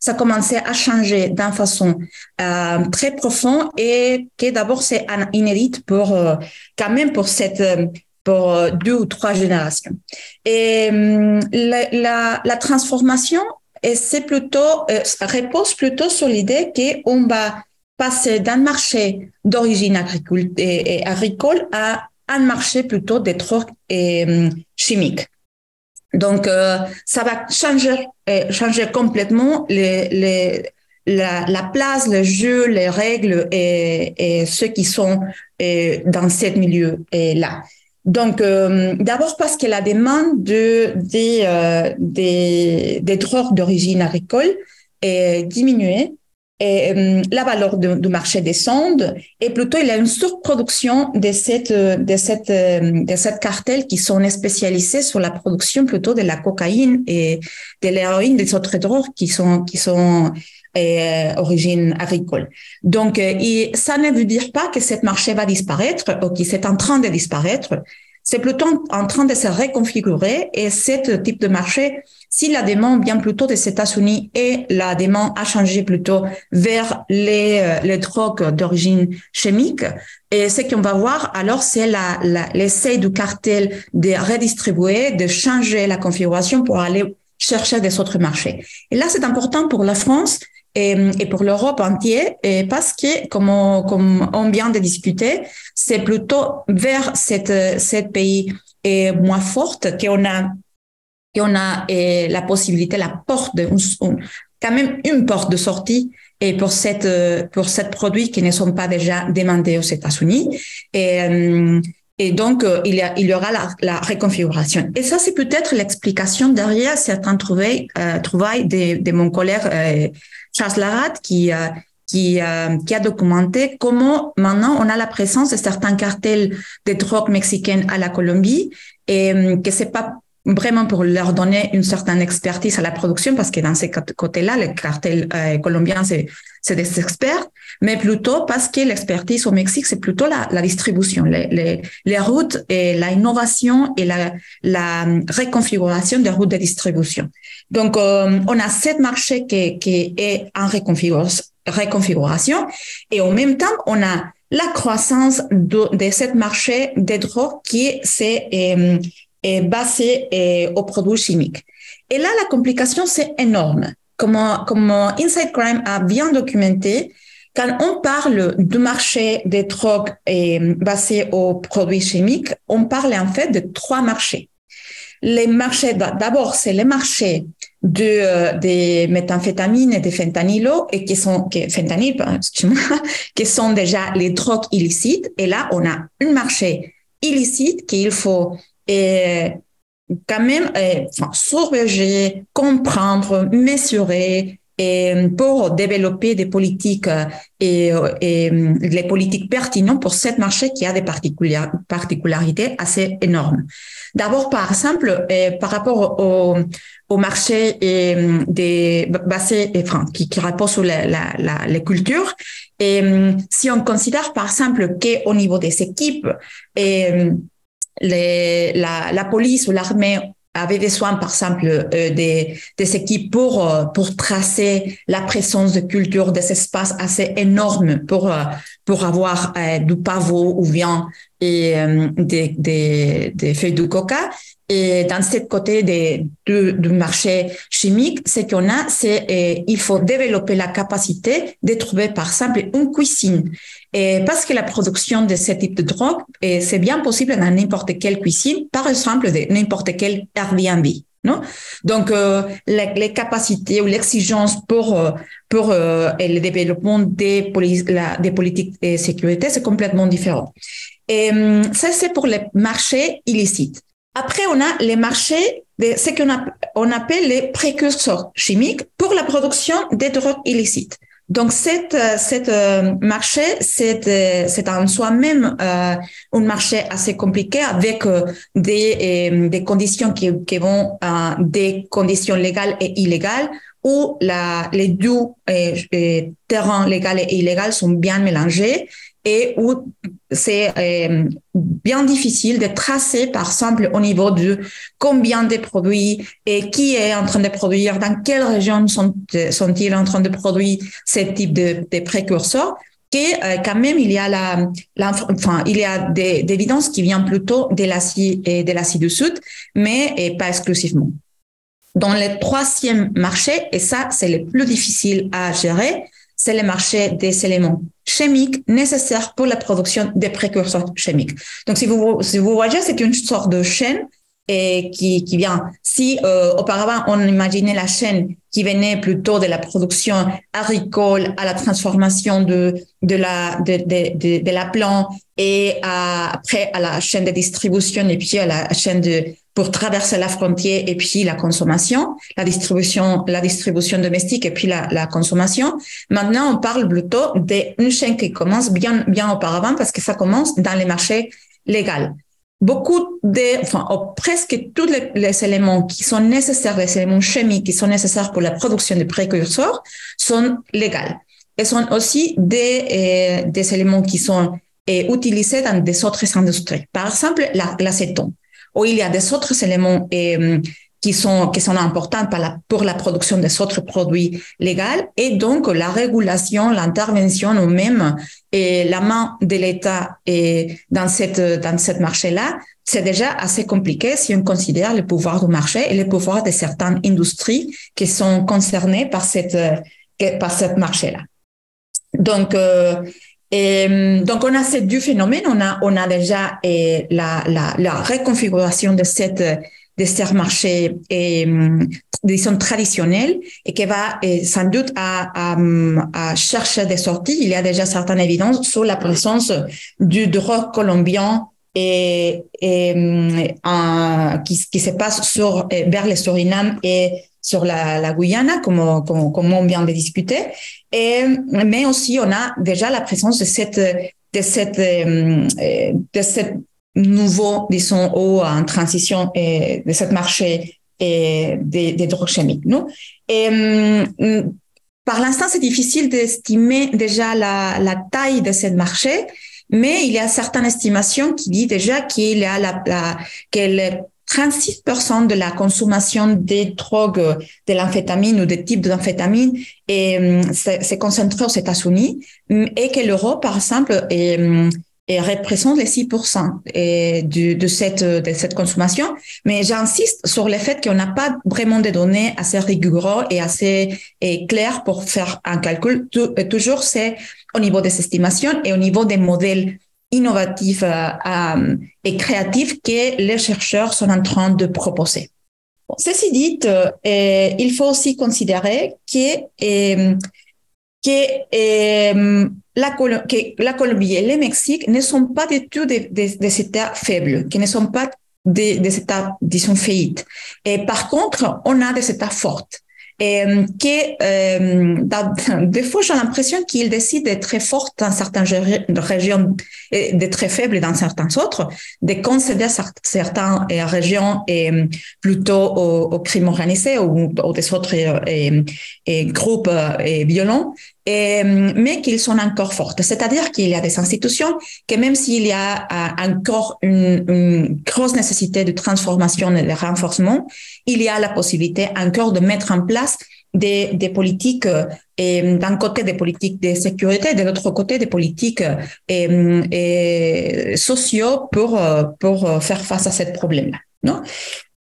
ça a commencé à changer d'une façon très profonde et que d'abord c'est inédit pour quand même pour cette pour deux ou trois générations. Et la, la, la transformation c'est plutôt, euh, repose plutôt sur l'idée qu'on va passer d'un marché d'origine agricole, à un marché plutôt des drogues et, chimiques. Donc, euh, ça va changer, euh, changer complètement les, les, la, la, place, le jeu, les règles et ceux qui sont dans ce milieu-là. Donc, euh, d'abord parce que la demande de, des, euh, des, des drogues d'origine agricole est diminuée et euh, la valeur du marché descend et plutôt il y a une surproduction de cette de cette de cette cartel qui sont spécialisés sur la production plutôt de la cocaïne et de l'héroïne des autres drogues qui sont qui sont euh, origine agricole. Donc, euh, et ça ne veut dire pas que ce marché va disparaître ou qu'il est en train de disparaître. C'est plutôt en train de se reconfigurer et ce type de marché, si la demande vient plutôt des États-Unis et la demande a changé plutôt vers les, euh, les drogues d'origine chimique, et ce qu'on va voir alors, c'est la, l'essai du cartel de redistribuer, de changer la configuration pour aller chercher des autres marchés. Et là, c'est important pour la France et, pour l'Europe entière, et parce que, comme on, comme on vient de discuter, c'est plutôt vers cette, cette pays et moins forte qu'on a, qu'on a la possibilité, la porte, de, quand même une porte de sortie et pour cette pour cette produit qui ne sont pas déjà demandés aux États-Unis. Euh, et donc, euh, il, y a, il y aura la, la reconfiguration. Et ça, c'est peut-être l'explication derrière certains trouvailles, euh, trouvailles de, de, mon collègue euh, Charles Larat qui, euh, qui, euh, qui, a documenté comment maintenant on a la présence de certains cartels de drogue mexicaines à la Colombie et que c'est pas vraiment pour leur donner une certaine expertise à la production, parce que dans ces côtés-là, les cartels euh, colombiens, c'est, des experts, mais plutôt parce que l'expertise au Mexique, c'est plutôt la, la distribution, les, les, les, routes et la innovation et la, la reconfiguration des routes de distribution. Donc, euh, on a sept marchés qui, qui est en reconfiguration et en même temps, on a la croissance de, de cette marché des drogues qui c'est euh, est basé euh, aux produits chimiques. Et là, la complication, c'est énorme. Comme, comme Inside Crime a bien documenté, quand on parle du marché des drogues euh, basés aux produits chimiques, on parle en fait de trois marchés. Les marchés, d'abord, c'est les marchés de, euh, des méthamphétamines et des fentanylos, et qui sont, qui, fentanyl, (laughs) qui sont déjà les drogues illicites. Et là, on a un marché illicite qu'il faut et quand même euh, surveiller, comprendre, mesurer et pour développer des politiques euh, et, et, les politiques pertinentes pour ce marché qui a des particularités assez énormes. D'abord, par exemple, euh, par rapport au, au marché et, des basés, enfin, qui, qui repose sur la, la, la, les cultures, et si on considère par exemple qu'au niveau des équipes, et, la, la police ou l'armée avait besoin, par exemple, euh, des, des équipes pour, euh, pour tracer la présence de culture des espaces assez énormes pour, euh, pour avoir du pavot ou bien et, des, feuilles de coca. Et dans ce côté du, marché chimique, ce qu'on a, c'est il faut développer la capacité de trouver, par exemple, une cuisine. Et parce que la production de ce type de drogue, c'est bien possible dans n'importe quelle cuisine, par exemple, de n'importe quel Airbnb. Non? Donc, euh, les, capacités ou l'exigence pour, euh, pour euh, le développement des, des politiques de sécurité, c'est complètement différent. Et ça, c'est pour les marchés illicites. Après, on a les marchés de ce qu'on on appelle les précurseurs chimiques pour la production des drogues illicites. Donc, cette, cette marché, c'est, c'est en soi-même un marché assez compliqué avec des, des conditions qui, qui vont des conditions légales et illégales où la, les deux terrains légaux et illégaux sont bien mélangés et où c'est euh, bien difficile de tracer, par exemple, au niveau de combien de produits et qui est en train de produire, dans quelle région sont, sont-ils en train de produire ce type de, de précurseurs que euh, quand même il y a la, enfin il y a des, des évidences qui viennent plutôt de l'Asie et de l'Asie du Sud, mais pas exclusivement. Dans le troisième marché, et ça c'est le plus difficile à gérer, c'est le marché des éléments chimiques nécessaires pour la production des précurseurs chimiques. Donc, si vous, si vous voyez, c'est une sorte de chaîne et qui, qui vient. Si euh, auparavant on imaginait la chaîne qui venait plutôt de la production agricole à la transformation de de la de, de, de, la plante et après à la chaîne de distribution et puis à la chaîne de pour traverser la frontière et puis la consommation, la distribution, la distribution domestique et puis la, la consommation. Maintenant, on parle plutôt d'une chaîne qui commence bien, bien auparavant parce que ça commence dans les marchés légaux. Beaucoup de, enfin, presque tous les, éléments qui sont nécessaires, les éléments chimiques qui sont nécessaires pour la production de précurseurs sont légaux. Et sont aussi des, euh, des éléments qui sont euh, utilisés dans des autres industries. Par exemple, l'acétone où il y a des autres éléments euh, qui sont qui sont importants pour la, pour la production des autres produits légaux et donc la régulation, l'intervention ou même et la main de l'État dans cette dans cette marché là, c'est déjà assez compliqué si on considère le pouvoir du marché et le pouvoir de certaines industries qui sont concernées par cette par cette marché là. Donc euh, donc, on a ces deux phénomènes. On a, on a déjà la, la reconfiguration de cette de ces marchés et, disons, et qui va et, sans doute à, à, à, chercher des sorties. Il y a déjà certaines évidences sur la présence du droit colombien et, et hum, qui, se passe sur, vers le Suriname et sur la, la Guyana, comme, comme, comme, on vient de discuter. Et, mais aussi, on a déjà la présence de cette, de cette nouveau, disons, eau en transition et de cette marché et des, des drogues chimiques. Non? Et, euh, par l'instant, c'est difficile d'estimer déjà la, la taille de ce marché, mais il y a certaines estimations qui disent déjà qu'il y a la, la, que 36% de la consommation des drogues, de l'amphétamine ou des types d'amphétamine s'est concentré aux États-Unis et que l'euro, par exemple, est, et représente les 6% et de, de, cette, de cette consommation. Mais j'insiste sur le fait qu'on n'a pas vraiment de données assez rigoureuses et assez et claires pour faire un calcul. toujours, c'est au niveau des estimations et au niveau des modèles innovatifs euh, euh, et créatifs que les chercheurs sont en train de proposer. ceci dit, euh, il faut aussi considérer que, que, la, que la Colombie et le Mexique ne sont pas du tout des, États faibles, qui ne sont pas des, des États, disons, faillites. Et par contre, on a des États forts et que euh, des fois j'ai l'impression qu'il décide d'être très fort dans certaines régions et d'être très faible dans certaines autres, de concéder certaines euh, régions et plutôt au, au crime organisé ou, des autres groupes violents mais qu'ils sont encore fortes. C'est-à-dire qu'il y a des institutions que même s'il y a encore une, grosse nécessité de transformation et de renforcement, il y a la possibilité encore de mettre en place des, politiques, et d'un côté des politiques de sécurité, de l'autre côté des politiques sociaux pour, pour faire face à ce problème-là. Non?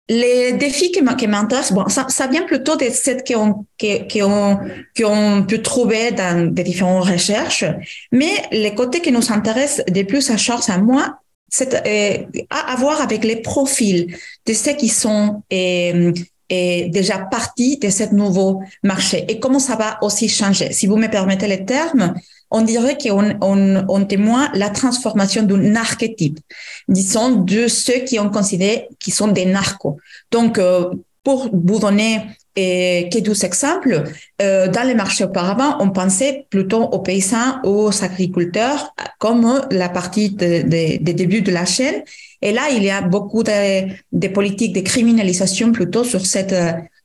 Les défis qui m'intéressent, bon, ça, vient plutôt de ceux qu'on qu ont pu trouver dans des différentes recherches, mais les côtés qui nous intéressent de plus à Charles à moi, c'est euh, à voir avec les profils de ceux qui sont euh, euh, déjà partis de ce nouveau marché et comment ça va aussi changer. Si vous me permettez les termes, on dirait qu'on on, témoigne la transformation d'un archétype, disons, de ceux qui ont considéré qui sont des narcos. Donc, euh, pour vous donner et que deux exemples. Euh, dans les marchés auparavant, on pensait plutôt aux paysans, aux agriculteurs comme la partie des de, débuts de la chaîne. Et là, il y a beaucoup de, politiques de criminalisation plutôt sur cette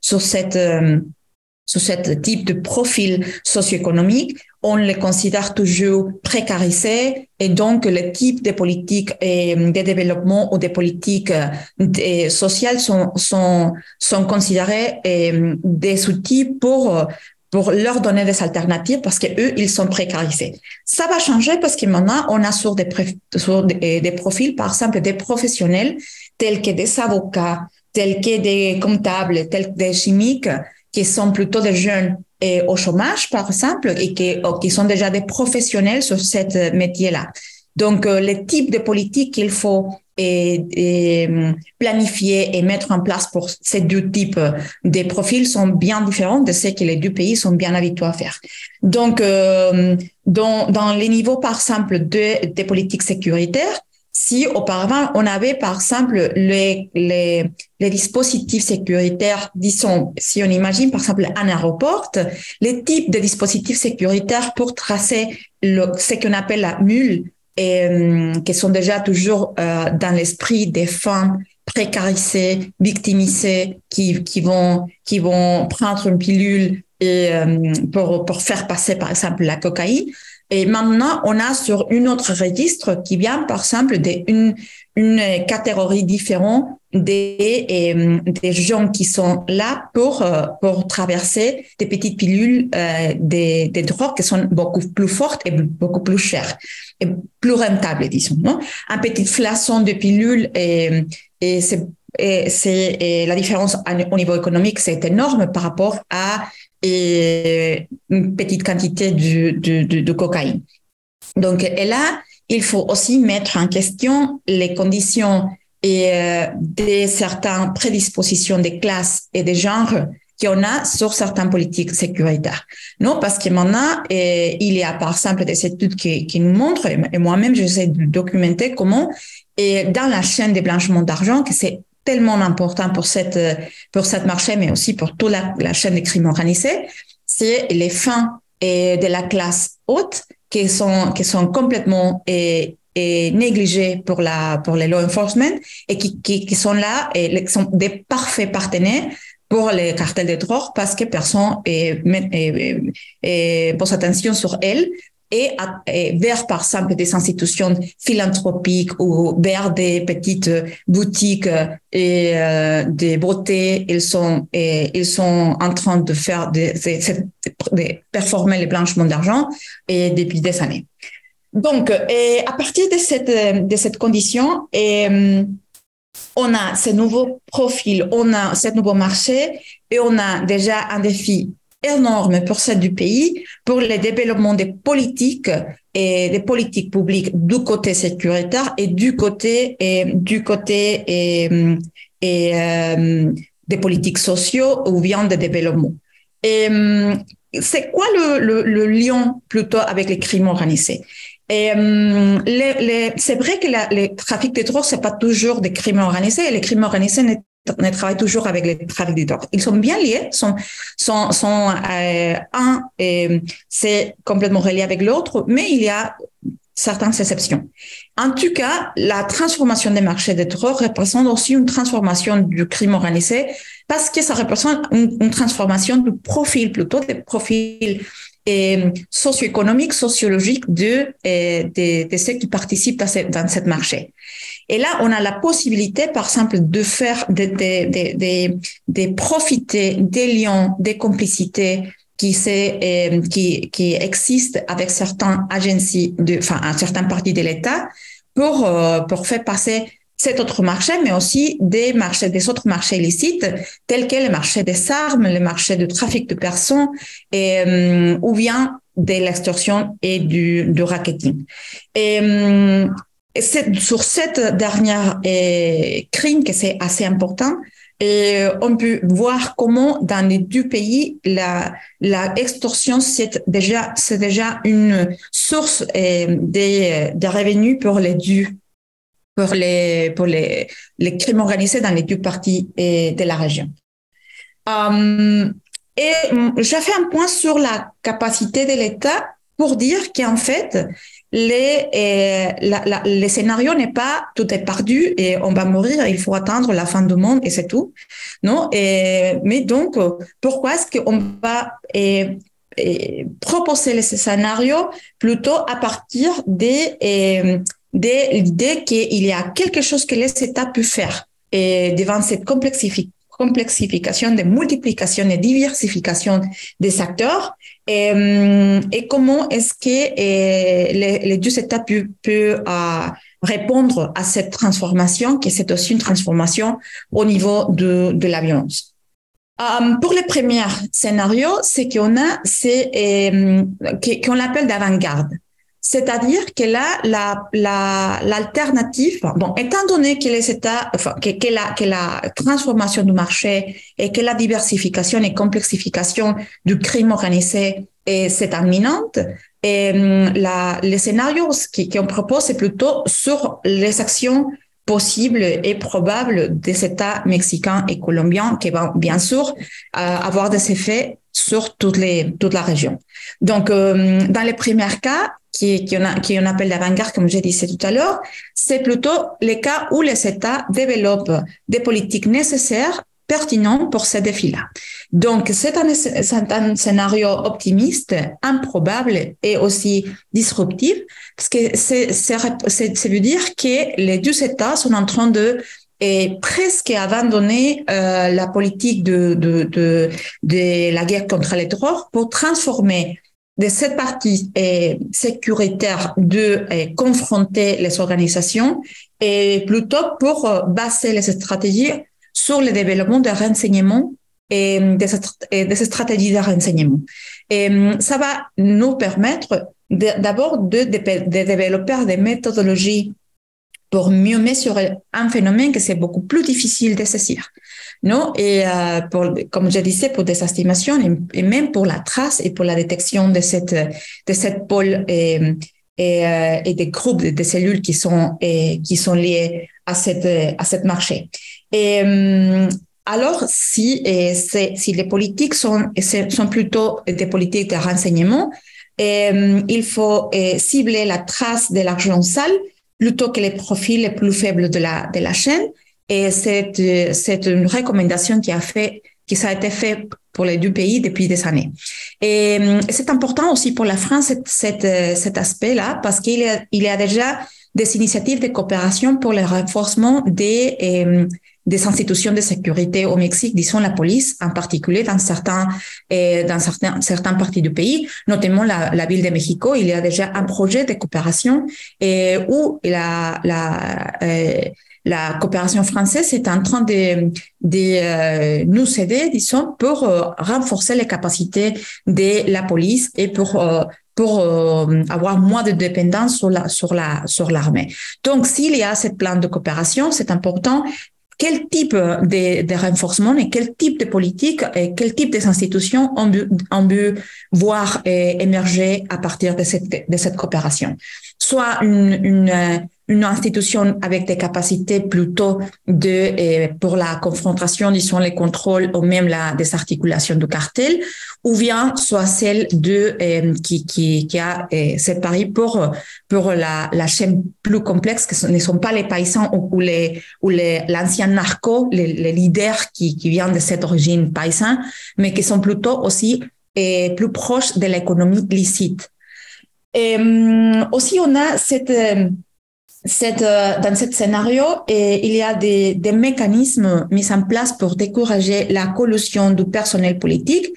sur cette euh, sur ce type de profil socio-économique, on les considère toujours précarisés et donc le type de politiques de développement ou politiques euh, sociales sont, sont, sont considérés euh, des outils pour pour leur donner des alternatives parce que eux ils sont précarisés. Ça va changer parce que maintenant on a sur des profils par exemple des professionnels tels que des avocats, tels que des comptables, tels que des chimiques qui sont plutôt des jeunes et au chômage, par exemple, et qui, oh, qui sont déjà des professionnels sur ce métier-là. Donc, euh, les types de politiques qu'il faut et, planifier et mettre en place pour ces deux types de profils sont bien différents de ce que les deux pays sont bien habitués à faire. Donc, euh, dans, dans les niveaux, par exemple, de, des politiques sécuritaires, si auparavant on avait par exemple les, les, les, dispositifs sécuritaires, disons, si on imagine par exemple un aéroport, les types de dispositifs sécuritaires pour tracer le, ce qu'on appelle la mule, et, euh, qui sont déjà toujours euh, dans l'esprit des femmes précarisées, victimisées, qui, qui, vont, qui vont prendre une pilule et, euh, pour, pour faire passer par exemple la cocaïne. Et maintenant, on a sur une autre registre qui vient, par exemple, d'une une catégorie différente des, des gens qui sont là pour, euh, pour traverser des petites pilules, euh, des, des drogues qui sont beaucoup plus fortes et beaucoup plus chères et plus rentables, disons. Non? Un petit flasson de pilules et, et c'est et c'est la différence au niveau économique, c'est énorme par rapport à une petite quantité de, de, de, cocaïne. Donc, et là, il faut aussi mettre en question les conditions et euh, certaines prédispositions des classes et des genres qu'on a sur certaines politiques sécuritaires. Non, parce que maintenant, il y a par exemple des études qui, qui nous montrent, et moi-même, j'essaie de documenter comment, et dans la chaîne des blanchiments d'argent, que c'est tellement important pour cette pour cette marché, mais aussi pour toute la, chaîne des crimes organisés, c'est les fins et de la classe haute qui sont qui sont complètement et, et négligés pour la pour les law enforcement et qui qui, qui sont là et qui sont des parfaits partenaires pour les cartels de drogue parce que personne et, pose attention sur elles et, vers, par exemple, des institutions philanthropiques ou vers des petites boutiques et euh, des beautés, ils sont, ils sont en train de faire des, de, performer les blanchiments d'argent et depuis des années. Donc, à partir de cette, de cette condition, et, euh, on a ce nouveau profil, on a ce nouveau marché et on a déjà un défi énorme pour celle du pays, pour le développement des politiques et des politiques publiques du côté sécuritaire et du côté du côté euh, des politiques sociaux ou bien de développement. Et euh, c'est quoi le, lien plutôt avec les crimes organisés? Et euh, c'est vrai que la, les trafics de drogue c'est pas toujours des crimes organisés. Les crimes organisés on travaille toujours avec les drogue. Ils sont bien liés, sont, sont, sont euh, un, et c'est complètement relié avec l'autre, mais il y a certaines exceptions. En tout cas, la transformation des marchés de drogue représente aussi une transformation du crime organisé parce que ça représente une, transformation du profil, plutôt des profils euh, socio-économiques, sociologiques de, euh, de, ceux qui participent dans ce, marché. Et là, on a la possibilité, par exemple, de faire, de, de, de, de profiter des liens, des complicités qui, euh, qui, qui existent avec certaines agences, de, enfin, un certain parti de l'État pour, euh, pour faire passer cet autre marché, mais aussi des marchés, des autres marchés illicites, tels que le marché des armes, le marché du trafic de personnes, et, euh, ou bien de l'extorsion et du, du racketing. Et, euh, sur cette dernière euh, crime que c'est assez important, et euh, on peut voir comment dans les deux pays la la extorsion c'est déjà c'est déjà une source euh, des de revenus pour les deux pour les pour les les crimes organisés dans les deux parties euh, de la région. Euh, et j'ai fait un point sur la capacité de l'État pour dire qu'en fait, les, euh, les scénarios n'est pas tout est perdu et on va mourir, il faut attendre la fin du monde et c'est tout. Non, et, mais donc, pourquoi est-ce qu'on va et, proposer ces scénarios plutôt à partir des, de l'idée qu'il y a quelque chose que les États peuvent faire et devant cette complexification, de multiplication et diversification des acteurs et, euh, et comment est-ce que euh, les, les, deux États peuvent, euh, répondre à cette transformation, qui c'est aussi une transformation au niveau de, de la violence. Um, pour le premier scénario, c'est qu'on a, c'est euh, qu'on l'appelle d'avant-garde. C'est-à-dire que là, la, l'alternative, bon, étant donné que les que, la, transformation du marché et que la diversification et complexification du crime organisé est, c'est imminente, et les scénarios qu'on propose, c'est plutôt sur les actions possibles et probables des États mexicains et colombiens qui vont bien sûr euh, avoir des effets sur toute la région. Donc, euh, dans les premiers cas, qui, qui, on, a, qui on appelle l'avant-garde, comme je disais tout à l'heure, c'est plutôt les cas où les États développent des politiques nécessaires pertinentes pour ces défis-là. Donc, c'est un, un, scénario optimiste, improbable et aussi disruptif, parce que c'est, veut dire que les deux États sont en train de et presque abandonner euh, la politique de, de, de, de la guerre contre les terror pour transformer de cette partie euh, sécuritaire de euh, confronter les organisations et plutôt pour euh, baser les stratégies sur le développement de renseignements et des, des stratégies de renseignement. Et ça va nous permettre d'abord de, développer des méthodologies pour mieux mesurer un phénomène que c'est beaucoup plus difficile de saisir. Non? Et euh, pour, comme je disais, pour des estimations et, même pour la trace et pour la détection de cette, de cette pôle et, euh, des groupes de, cellules qui sont, et, qui sont liés à cette, à cette marché. Et euh, alors, si, si les politiques sont, sont plutôt des politiques de renseignement, il faut cibler la trace de l'argent sale plutôt que les profils les plus faibles de la, de la chaîne. Et c'est, c'est une recommandation qui a fait, qui ça a été fait pour les deux pays depuis des années. Et c'est important aussi pour la France cet, cet, aspect-là parce qu'il y a, il y a déjà des initiatives de coopération pour le renforcement des, des institutions de sécurité au Mexique, disons la police en particulier dans certains euh, dans certains certains parties du pays, notamment la, ville de Mexico. Il y a déjà un projet de coopération et où la la euh, la coopération française est en train de, de euh, nous aider, disons, pour euh, renforcer les capacités de la police et pour euh, pour avoir moins de dépendance sur la sur la sur l'armée. Donc, s'il y a ce plan de coopération, c'est important quel type de, de, renforcement et quel type de politique et quel type des institutions ont pu, ont pu voir émerger à partir de cette, de cette coopération. Soit une, une, une institution avec des capacités plutôt de eh, pour la confrontation, disons les contrôles ou même la désarticulation du cartel, ou bien soit celle de eh, qui, qui, qui a eh, séparé pour pour la, la chaîne plus complexe que ce ne sont pas les paysans ou, les ou les l'ancien narco, les, les, leaders qui qui viennent de cette origine paysanne, mais qui sont plutôt aussi plus proches de l'économie licite. Et, aussi, on a cette cette, euh, dans ce scénario, il y a des, des, mécanismes mis en place pour décourager la collusion du personnel politique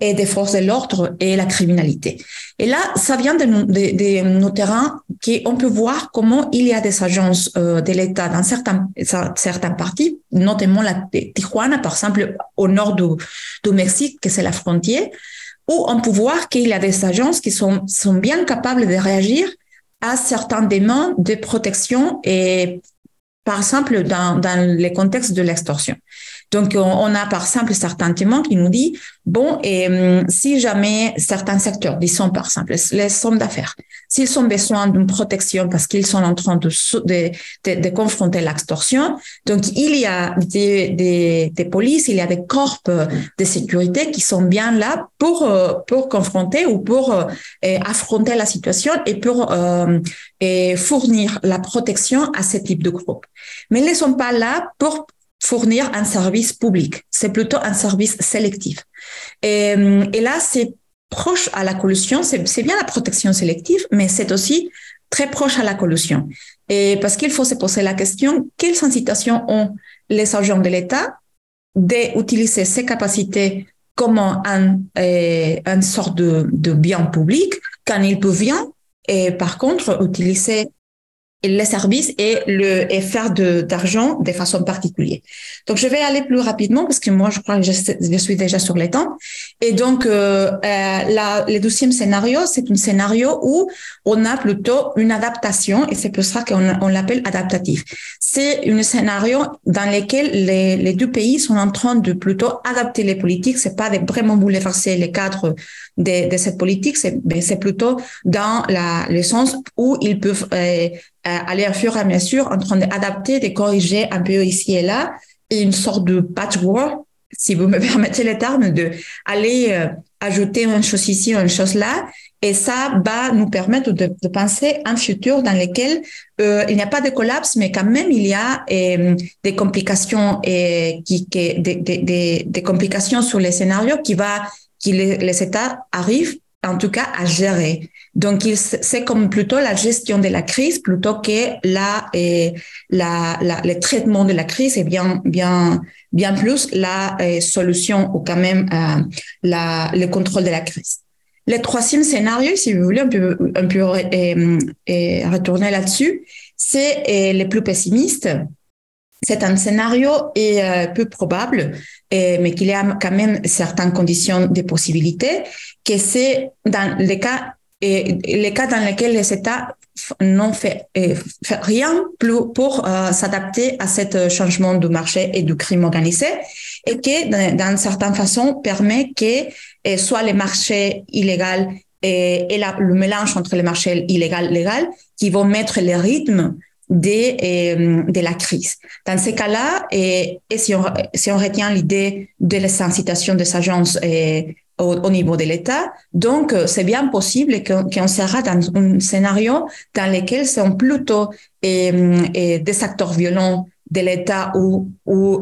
et des forces de l'ordre et la criminalité. Et là, ça vient de, de, de nos terrains qu'on peut voir comment il y a des agences euh, de l'État dans certains, certains parties, notamment la Tijuana, par exemple, au nord du, du Mexique, que c'est la frontière, où on peut voir qu'il y a des agences qui sont, sont bien capables de réagir à certains demandes de protection et par exemple dans, dans les contextes de l'extorsion. Donc, on, a par exemple certains témoins qui nous disent, bon, et, hum, si jamais certains secteurs, disons par exemple les sommes d'affaires, s'ils ont besoin d'une protection parce qu'ils sont en train de, de, de, de confronter l'extorsion, donc il y a des, des, des, polices, il y a des corps de sécurité qui sont bien là pour, euh, pour confronter ou pour euh, affronter la situation et pour euh, et fournir la protection à ce type de groupe. Mais ils ne sont pas là pour fournir un service public. C'est plutôt un service sélectif. Et, et là, c'est proche à la collusion. C'est bien la protection sélective, mais c'est aussi très proche à la collusion. Et parce qu'il faut se poser la question, quelles incitations ont les agents de l'État d'utiliser ces capacités comme un, euh, une sorte de bien public quand ils peuvent bien, et par contre, utiliser les services et le et faire de d'argent de façon particulière. Donc je vais aller plus rapidement parce que moi je crois que je, suis déjà sur le temps. Et donc euh, euh, la, le deuxième scénario, c'est un scénario où on a plutôt une adaptation et c'est pour ça qu'on on l'appelle adaptatif. C'est un scénario dans lequel les, les deux pays sont en train de plutôt adapter les politiques. C'est pas de vraiment bouleverser les cadres de, de cette politique, c'est c'est plutôt dans la, le sens où ils peuvent euh, aller à fur et à mesure en train d'adapter, de corriger un peu ici et là, et une sorte de patchwork, si vous me (laughs) permettez le terme, de aller euh, ajouter une chose ici, une chose là, et ça va nous permettre de, de penser un futur dans lequel euh, il n'y a pas de collapse, mais quand même il y a euh, des complications et qui, qui des, des, des, complications sur les scénarios qui va qui les, les États arrivent en tout cas à gérer. Donc, c'est comme plutôt la gestion de la crise plutôt que la, et la, la, le traitement de la crise et bien, bien, bien plus la euh, solution ou quand même euh, la, le contrôle de la crise. Le troisième scénario, si vous voulez un peu, un peu euh, retourner là-dessus, c'est le plus pessimiste. C'est un scénario et, peu probable, mais qu'il y a quand même certaines conditions de possibilité, que c'est dans le cas les cas dans lesquels les États n'ont fait, euh, rien plus pour euh, s'adapter à ce changement du marché et du crime organisé et qui, d'une certaine façon, permet que euh, soit les marchés illégaux et, le mélange entre les marchés illégal et légal qui vont mettre le rythme de, de la crise. Dans ces cas-là, et, et si, on, si on retient l'idée de l'incitation des agences et, au, niveau de l'État. Donc, euh, c'est bien possible qu'on sera dans un scénario dans lequel sont plutôt des acteurs violents de l'État ou, ou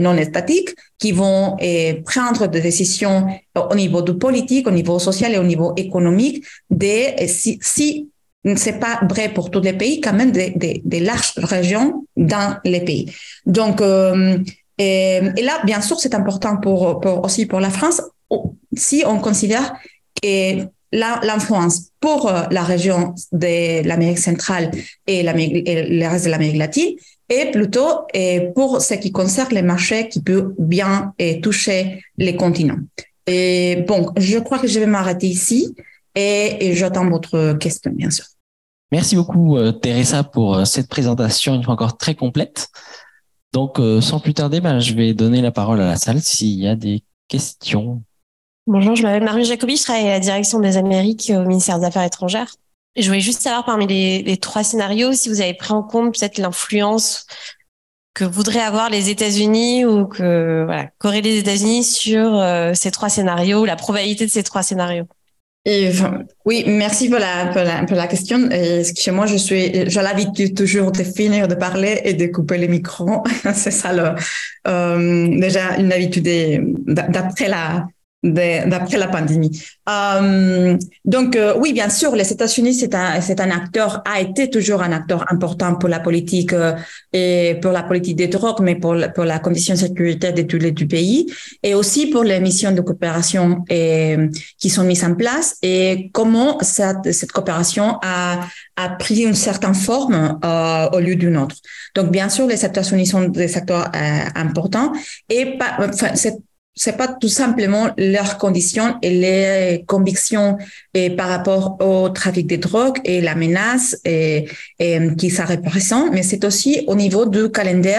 non étatiques qui vont prendre des décisions au niveau du politique, au niveau social et au niveau économique de si c'est pas vrai pour tous les pays, quand même des, des, des larges régions dans les pays. Donc, euh, et, et, là, bien sûr, c'est important pour, pour, aussi pour la France si on considère que l'influence pour euh, la région de l'Amérique centrale et, le reste de l'Amérique latine est plutôt pour ce qui concerne les marchés qui peuvent bien toucher les continents. Et bon, je crois que je vais m'arrêter ici et, j'attends votre question, bien sûr. Merci beaucoup, euh, Teresa, pour euh, cette présentation une fois encore très complète. Donc, sans plus tarder, ben, je vais donner la parole à la salle s'il y a des questions. Bonjour, je m'appelle Marie Jacobi, je travaille à la direction des Amériques au ministère des Affaires étrangères. Je voulais juste savoir parmi les, trois scénarios si vous avez pris en compte peut-être l'influence que voudraient avoir les États-Unis ou que voilà qu'auraient les États-Unis sur euh, ces trois scénarios, la probabilité de ces trois scénarios. Et, oui, merci pour la, pour la, question. Et chez moi, je suis, j'ai l'habitude toujours de finir de parler et de couper les micros. (laughs) C'est ça euh, déjà une habitude d'après la, d'après la pandémie. Euh, donc euh, oui, bien sûr, les États-Unis c'est un un acteur a été toujours un acteur important pour la politique euh, et pour la politique des drogues, mais pour la, pour la condition sécurité de tous les du pays et aussi pour les missions de coopération et, qui sont mises en place et comment cette, cette coopération a a pris une certaine forme au lieu d'une autre. Donc bien sûr, les États-Unis sont des acteurs importants et pas, enfin, c'est c'est pas tout simplement leurs conditions et les convictions et par rapport au trafic de drogue et la menace et, et qui ça représente, mais c'est aussi au niveau du calendrier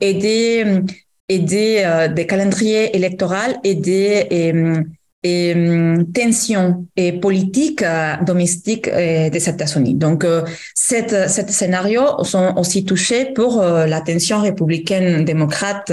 et des et des, des calendriers électoraux et des hum, tensions et politiques euh, domestiques euh, des États-Unis. Donc, cette, cet scénario sont aussi touchés pour la tension républicaine démocrate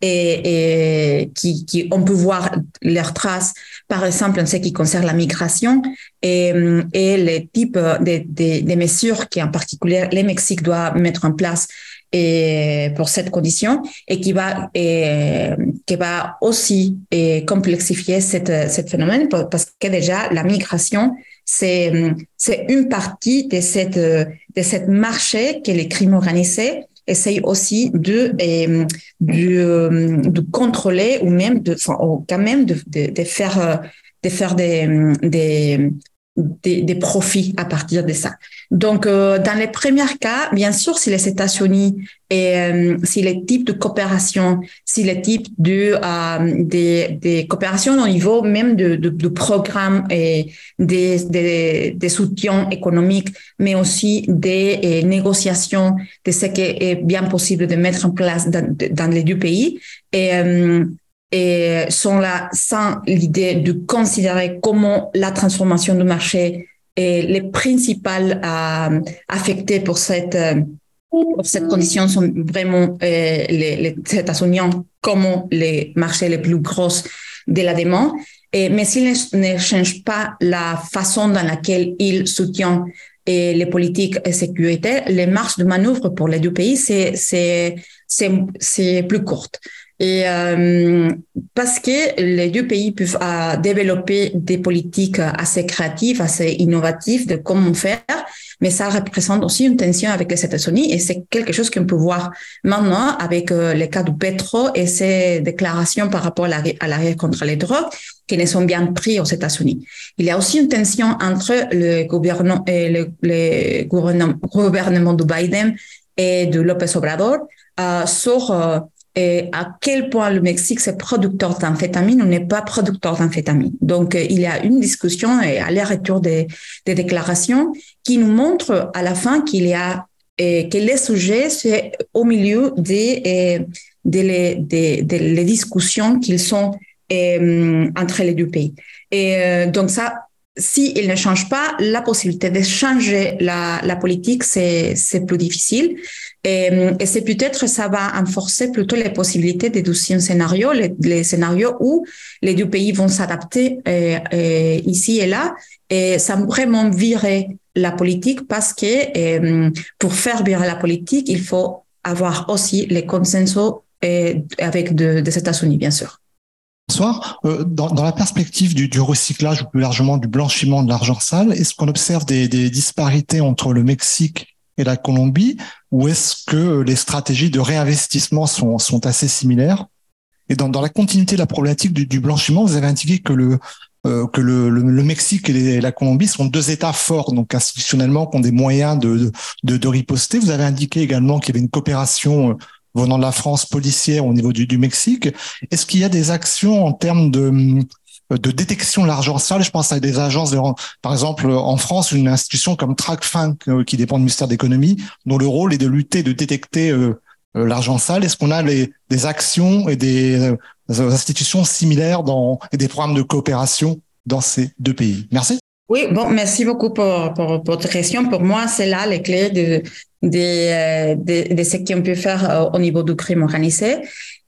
et, et qui, qui, on peut voir leurs traces, par exemple, en ce qui concerne la migration et, hum, et les types de, de, de mesures qui, en particulier, le Mexique doit mettre en place et pour cette condition et qui va et, qui va aussi et complexifier cette cette phénomène parce que déjà la migration c'est c'est une partie de cette de cette marché que les crimes organisés essayent aussi de de, de contrôler ou même de enfin, quand même de, de, de faire de faire des, des, des, des, profits à partir de ça. Donc, euh, dans les premiers cas, bien sûr, si les États-Unis et euh, si les types de coopération, si les types de euh, des, des, coopérations au niveau même de, de, programmes et des, des, des, soutiens économiques, mais aussi des euh, négociations de ce qui est bien possible de mettre en place dans, dans les deux pays. Et euh, et sont là sans l'idée de considérer comment la transformation du marché et les principales euh, affectées pour cette euh, pour cette condition sont vraiment euh, les, les États-Unis comme les marchés les plus gros de la demande. Mais s'ils ne, changent pas la façon dans laquelle ils soutiennent les politiques de sécurité, les marges de manœuvre pour les deux pays, c'est plus courte. Et euh, parce que les deux pays peuvent euh, développer des politiques assez créatives, assez innovatives de comment faire, mais ça représente aussi une tension avec les États-Unis et c'est quelque chose qu'on peut voir maintenant avec euh, les cas du pétrole et ses déclarations par rapport à la, guerre contre les drogues qui ne sont bien pris aux États-Unis. Il y a aussi une tension entre le gouvernement et le, gouvernement, gouvernement de Biden et de López Obrador euh, sur et à quel point le Mexique c'est producteur d'amphétamine ou n'est pas producteur d'amphétamine. Donc euh, il y a une discussion et aller-retour des, des déclarations qui nous montre à la fin qu'il y a que les sujets c'est au milieu des des, des, discussions qu'ils sont et, entre les deux pays. Et euh, donc ça, s'il ne change pas, la possibilité de changer la, politique, c'est plus difficile. Et, et c'est peut-être ça va renforcer plutôt les possibilités des deuxième scénario, les, les, scénarios où les deux pays vont s'adapter euh, euh, ici et là. Et ça vraiment virer la politique parce que euh, pour faire virer la politique, il faut avoir aussi les consensus avec de, des États-Unis, bien sûr. Bonsoir. Dans, la perspective du, recyclage ou plus largement du blanchiment de l'argent sale, est-ce qu'on observe des, disparités entre le Mexique la Colombie ou est-ce que les stratégies de réinvestissement sont, assez similaires? Et dans, la continuité de la problématique du, blanchiment, vous avez indiqué que le, euh, Mexique et, la Colombie sont deux États forts, donc institutionnellement, qui ont des moyens de, riposter. Vous avez indiqué également qu'il y avait une coopération venant de la France policière au niveau du Mexique. Est-ce qu'il y a des actions en termes de de détection de l'argent sale. Je pense à des agences, par exemple, en France, une institution comme TRACFIN, euh, qui dépend du ministère de l'économie, dont le rôle est de lutter, de détecter euh, euh l'argent sale. Est-ce qu'on a des actions et des, euh, institutions similaires et des programmes de coopération dans ces deux pays? Merci. Oui, bon, merci beaucoup pour votre question. Pour moi, c'est là les clés de, de, de, de ce qu'on peut faire au niveau du crime organisé.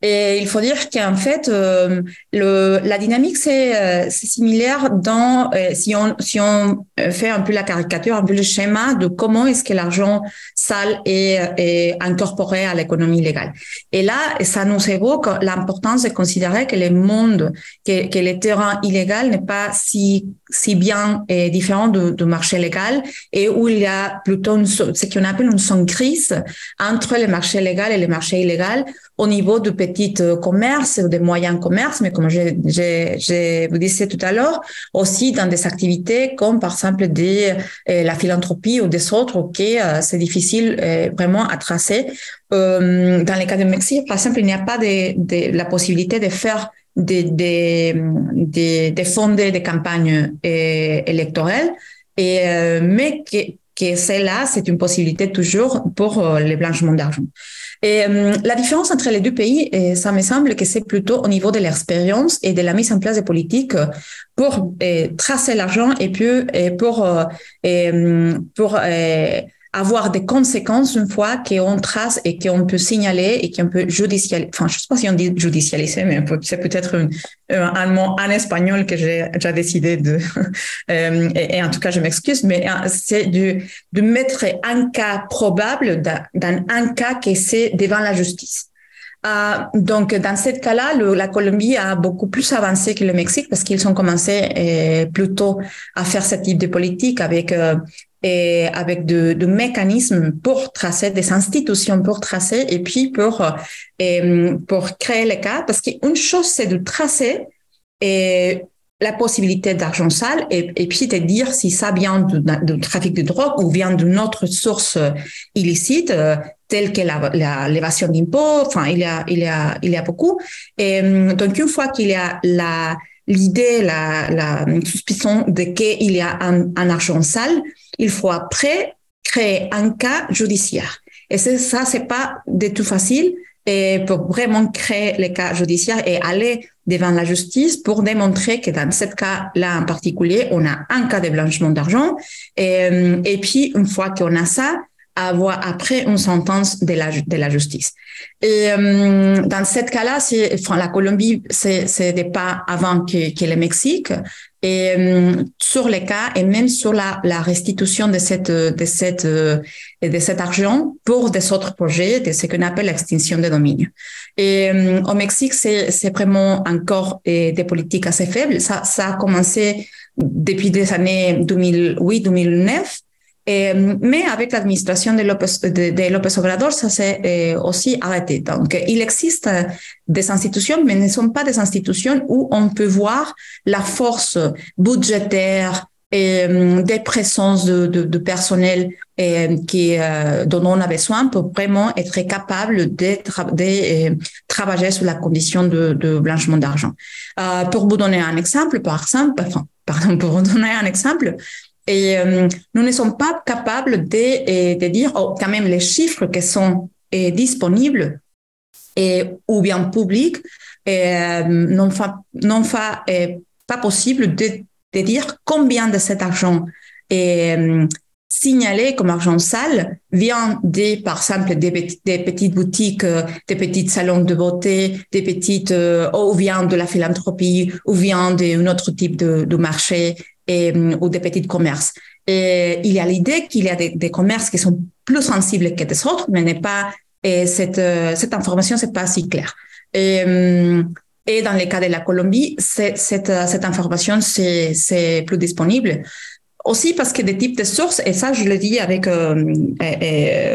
Et il faut dire qu'en fait, euh, le, la dynamique, c'est euh, similaire dans, euh, si, on, si on fait un peu la caricature, un peu le schéma de comment est-ce que l'argent sale est, est incorporé à l'économie légale. Et là, ça nous évoque l'importance de considérer que le monde, que, que le terrain illégal n'est pas si, si bien et différent du, du marché légal et où il y a plutôt ce qu'on appelle une zone grise entre les marchés légaux et les marchés illégaux au niveau du petit euh, commerce ou des moyens commerce, mais comme je, vous disais tout à l'heure, aussi dans des activités comme par exemple des, euh, la philanthropie ou des autres, ok, euh, c'est difficile vraiment à tracer. Dans les cas de Mexique, par exemple, il n'y a pas de, la possibilité de faire des, des, des, des fondés des campagnes électorales, mais que que celle-là, c'est une possibilité toujours pour les blanchiments d'argent. Et euh, la différence entre les deux pays, et ça me semble que c'est plutôt au niveau de l'expérience et de la mise en place des politiques pour tracer l'argent et puis pour pour avoir des conséquences une fois qu'on trace et qu'on peut signaler et qu'on peut judicialiser. Enfin, je ne sais pas si on dit judicialiser, mais c'est peut-être un, mot en espagnol que j'ai déjà décidé de. (laughs) Euh, et, en tout cas, je m'excuse, mais euh, c'est de, de mettre un cas probable dans un cas qui c'est devant la justice. Euh, donc, dans ce cas-là, la Colombie a beaucoup plus avancé que le Mexique parce qu'ils ont commencé plutôt à faire ce type de politique avec et avec de, de, mécanismes pour tracer, des institutions pour tracer et puis pour, et, pour créer les cas. Parce qu'une chose, c'est de tracer et la possibilité d'argent sale et, puis de dire si ça vient du, trafic de drogue ou vient d'une autre source illicite, euh, telle que l'évasion d'impôts. Enfin, il y a, il y a, il y a beaucoup. Et donc, une fois qu'il y a la, l'idée, la, suspicion de qu'il y a un, argent sale, il faut après créer un cas judiciaire. Et ça, c'est pas du tout facile. Et pour vraiment créer les cas judiciaires et aller devant la justice pour démontrer que dans ce cas-là en particulier, on a un cas de blanchiment d'argent. Et, et puis, une fois qu'on a ça, avoir après une sentence de la, justice. Et euh, dans ce cas-là, la Colombie, c'est, des pas avant que le Mexique. Et euh, sur les cas et même sur la, la restitution de cette, de cette, euh, de cet argent pour des autres projets, de ce qu'on appelle l'extinction des dominies. Et euh, au Mexique, c'est, c'est vraiment encore des politiques assez faibles. Ça, ça a commencé depuis les années 2008-2009 euh, mais avec l'administration de López, de, de López Obrador, ça s'est euh, aussi arrêté. Donc, il existe des institutions, mais ne sont pas des institutions où on peut voir la force budgétaire et euh, des présences de, de, de personnel et, qui, dont on a besoin pour vraiment être capable de, de travailler sur la condition de, blanchiment d'argent. pour vous donner un exemple, par exemple, enfin, pardon, pour vous donner un exemple, et euh, nous ne sommes pas capables de, de dire oh, quand même les chiffres qui sont euh, disponibles et, ou bien publics euh, non, fa, non fa, pas possible de, de, dire combien de cet argent. Est signalé comme argent sale vient des, par exemple, des, petites boutiques, des petits salons de beauté, des petites, ou vient de la philanthropie, ou vient d'un autre type de, marché euh, ou des petits commerces. Et il y a l'idée qu'il y a des, commerces qui sont plus sensibles que des autres, mais n'est pas et cette euh, cette information c'est pas si clair. Et, euh, et dans le cas de la Colombie, cette cette information c'est plus disponible. Aussi parce que des types de sources, et ça je le dis avec, euh,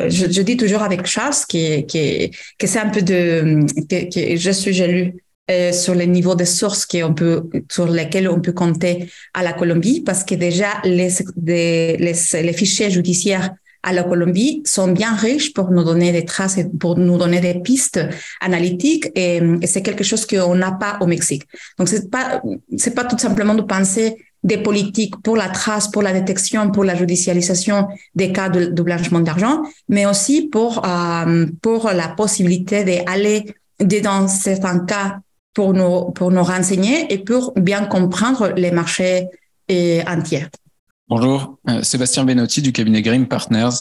je, je, dis toujours avec Charles, qui, qui, que c'est un peu de, que, que je suis, j'ai lu euh, sur les niveaux de sources qu'on peut, sur lesquels on peut compter à la Colombie, parce que déjà les, les, les, fichiers judiciaires à la Colombie sont bien riches pour nous donner des traces et pour nous donner des pistes analytiques et, et c'est quelque chose qu'on n'a pas au Mexique. Donc c'est pas c'est pas tout simplement de penser des politiques pour la trace, pour la détection, pour la judicialisation des cas de, blanchiment d'argent, mais aussi pour euh, pour la possibilité d'aller dans certains cas pour nous, pour nous renseigner et pour bien comprendre les marchés et entiers. Bonjour, euh, Sébastien Benotti du cabinet Grim Partners.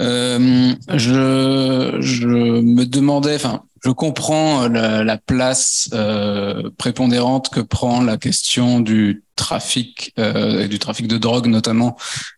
Euh, je, je me demandais, enfin, je comprends la, la place euh, prépondérante que prend la question du trafic euh, et du trafic de drogue notamment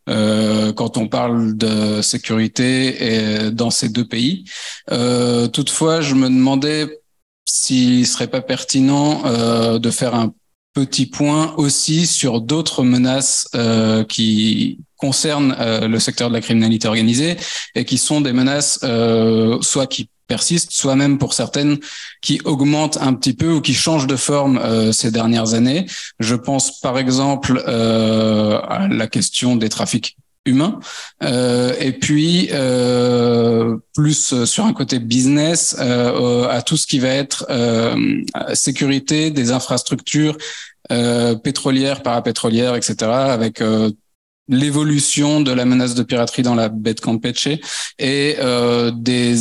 euh, quand on parle de sécurité et dans ces deux pays. Euh, toutefois, je me demandais s'il serait pas pertinent euh, de faire un petit point aussi sur d'autres menaces euh, qui concernent euh, le secteur de la criminalité organisée et qui sont des menaces euh, soit qui persistent, soit même pour certaines qui augmentent un petit peu ou qui changent de forme euh, ces dernières années. Je pense par exemple euh, à la question des trafics humain. Euh, et puis euh, plus sur un côté business euh, à tout ce qui va être euh, sécurité des infrastructures euh, pétrolières, parapétrolières, etc. Avec l'évolution de la menace de piraterie dans la baie de Campeche et euh, des,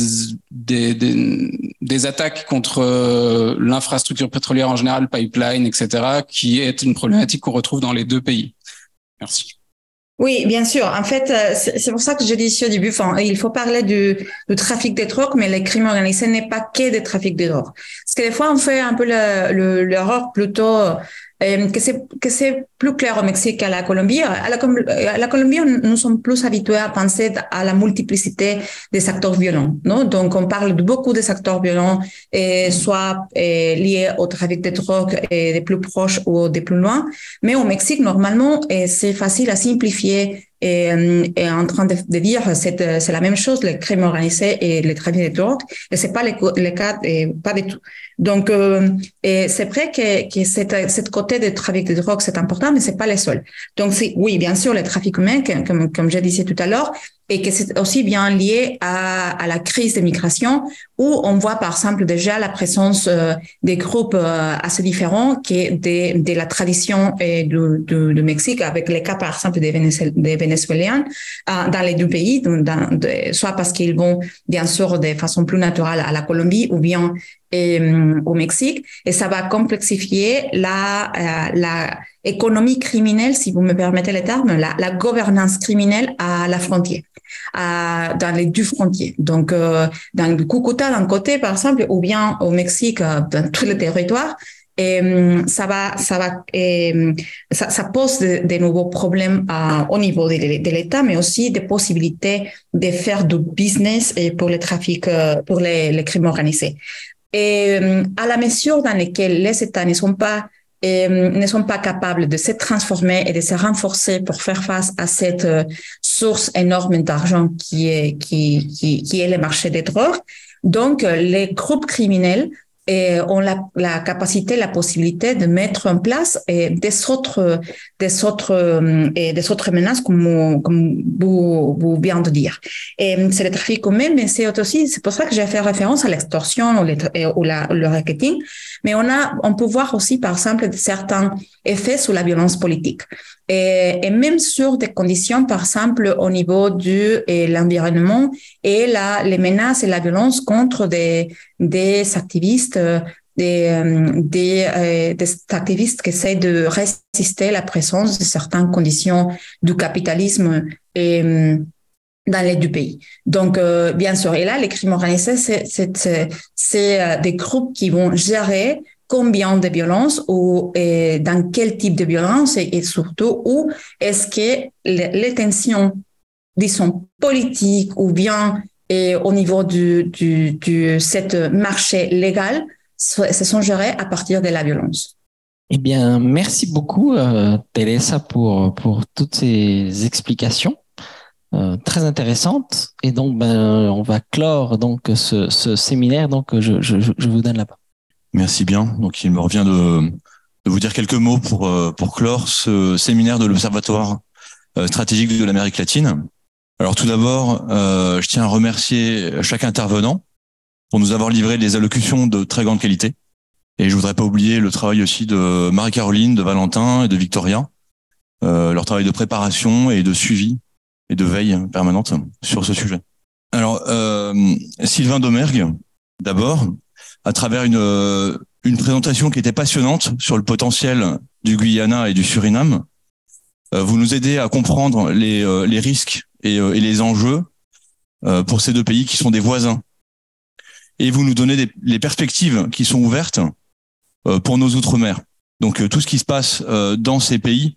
des, des, des, attaques contre euh, l'infrastructure pétrolière en général, pipeline, etc., qui est une problématique qu'on retrouve dans les deux pays. Merci. Oui, bien sûr. En fait, euh, c'est pour ça que je dis ici au début, il faut parler du, trafic de drogue, mais les crimes organisés n'est pas que des trafics de drogue. Parce que des fois, on fait un peu l'erreur plutôt euh, que c'est que c'est plus clair au Mexique qu'à la Colombie. À la, Colombie, nous sommes plus habitués à penser à la multiplicité des acteurs violents. Non Donc, on parle de beaucoup des acteurs violents, et soit et, liés au trafic de drogue et des plus proches ou des plus loin. Mais au Mexique, normalement, c'est facile à simplifier et, et en train de, dire c'est c'est la même chose les crimes organisés et les trafics de drogue et c'est pas le cas et pas du tout. Donc euh, c'est vrai que que cette cette côté de trafic de drogue c'est important mais c'est pas le seul donc oui bien sûr les trafics humains comme comme je disais tout à l'heure et que c'est aussi bien lié à, à la crise de migration où on voit par exemple déjà la présence euh, des groupes euh, assez différents qui de, de la tradition et du, du, du, Mexique avec les cas par exemple des, des Vénézuéliens euh, dans les deux pays, de, soit parce qu'ils vont bien sûr de façon plus naturelle à la Colombie ou bien au Mexique et ça va complexifier la, la économie criminelle, si vous me permettez le terme, la, la gouvernance criminelle à la frontière à, dans les deux frontières. Donc, euh, dans le Cucuta d'un côté, par exemple, ou bien au Mexique, euh, dans tout le territoire, et euh, ça va, ça va, et, ça, ça pose de, de, nouveaux problèmes à, au niveau de, de l'État, mais aussi des possibilités de faire du business et pour le trafic, pour les, les crimes organisés. Et à la mesure dans laquelle les États ne sont pas ne sont pas capables de se transformer et de se renforcer pour faire face à cette source énorme d'argent qui est, qui, qui, qui est le marché des drogues. Donc, les groupes criminels et ont la, la, capacité, la possibilité de mettre en place et des autres, des autres, et des autres menaces comme, vous, vous venez de dire. Et c'est le trafic commun, mais c'est aussi, c'est pour ça que j'ai fait référence à l'extorsion ou, ou la, le marketing. Mais on a, on peut voir aussi, par exemple, certains effets sur la violence politique. Et, et même sur des conditions, par exemple, au niveau du l'environnement et la, les menaces et la violence contre des, des activistes, des, euh, des, euh, des activistes qui essaient de résister à la présence de certaines conditions du capitalisme euh, dans les deux pays. Donc, euh, bien sûr, et là, les crimes organisés, c'est des groupes qui vont gérer combien de violences ou et dans quel type de violence et, et surtout où est-ce que les, les, tensions, disons, politiques ou bien et au niveau du, du, du cette marché légal se gérées à partir de la violence. Eh bien, merci beaucoup, euh, Teresa, pour, pour toutes ces explications. Euh, très intéressantes. Et donc, ben, on va clore donc ce, ce séminaire. Donc, je, je, je vous donne la parole. Merci bien. Donc, il me revient de, de vous dire quelques mots pour, euh, pour clore ce séminaire de l'Observatoire stratégique de l'Amérique latine. Alors, tout d'abord, euh, je tiens à remercier chaque intervenant pour nous avoir livré des allocutions de très grande qualité. Et je voudrais pas oublier le travail aussi de Marie-Caroline, de Valentin et de Victoria, euh, leur travail de préparation et de suivi et de veille permanente sur ce sujet. Alors, euh, Sylvain Domergue, d'abord, à travers une, euh, une présentation qui était passionnante sur le potentiel du Guyana et du Suriname. Euh, vous nous aidez à comprendre les, euh, les risques et, et, les enjeux pour ces deux pays qui sont des voisins. Et vous nous donnez des, les perspectives qui sont ouvertes pour nos outre-mer. Donc tout ce qui se passe dans ces pays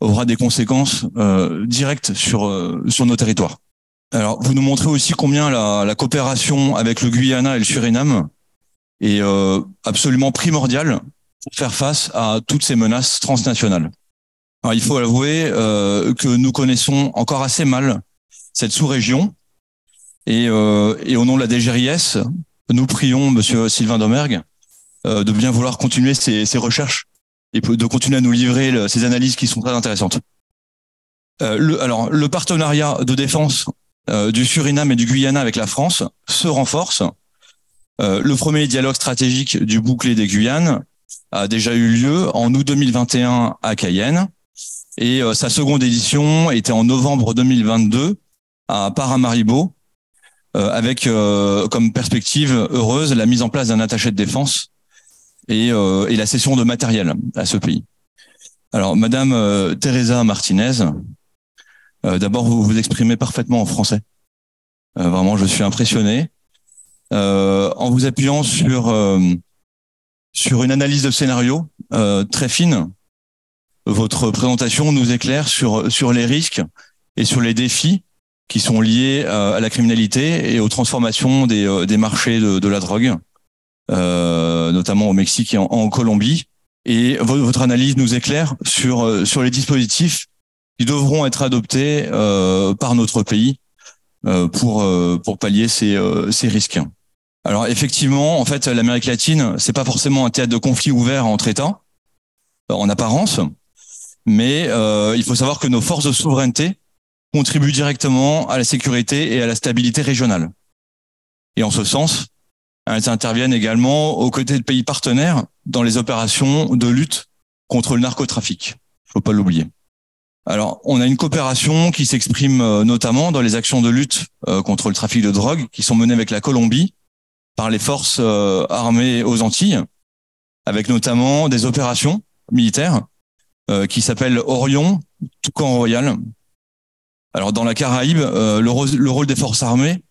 aura des conséquences directes sur, sur nos territoires. Alors, vous nous montrez aussi combien la, la coopération avec le Guyana et le Suriname est euh, absolument primordial pour faire face à toutes ces menaces transnationales. Alors, il faut avouer euh, que nous connaissons encore assez mal cette sous-région. Et, euh, et, au nom de la DGRIS, nous prions Monsieur Sylvain Domergue euh, de bien vouloir continuer ces, ces, recherches et de continuer à nous livrer le, ces analyses qui sont très intéressantes. Euh, le, alors, le partenariat de défense euh, du Suriname et du Guyana avec la France se renforce. Euh, le premier dialogue stratégique du bouclé des Guyanes a déjà eu lieu en août 2021 à Cayenne Et sa seconde édition était en novembre 2022 à Paramaribo, avec comme perspective heureuse la mise en place d'un attaché de défense et, et la cession de matériel à ce pays. Alors, Madame Teresa Martinez, d'abord, vous vous exprimez parfaitement en français. vraiment, je suis impressionné. en vous appuyant sur sur une analyse de scénario euh, très fine. Votre présentation nous éclaire sur, sur les risques et sur les défis qui sont liés à, la criminalité et aux transformations des, euh, des marchés de, de la drogue, euh, notamment au Mexique et en, Colombie. Et votre analyse nous éclaire sur, euh, sur les dispositifs qui devront être adoptés euh, par notre pays euh, pour, pour pallier ces, ces risques. Alors effectivement, en fait, l'Amérique latine, c'est pas forcément un théâtre de conflit ouvert entre États, euh, en apparence, mais euh, il faut savoir que nos forces de souveraineté contribuent directement à la sécurité et à la stabilité régionale. Et en ce sens, elles interviennent également aux côtés de pays partenaires dans les opérations de lutte contre le narcotrafic. Faut pas l'oublier. Alors, on a une coopération qui s'exprime euh, notamment dans les actions de lutte contre le trafic de drogue qui sont menées avec la Colombie par les forces euh, armées aux Antilles, avec notamment des opérations militaires euh, qui s'appellent Orion, Toucan Royal. Alors dans la Caraïbe, euh, le, rôle des forces armées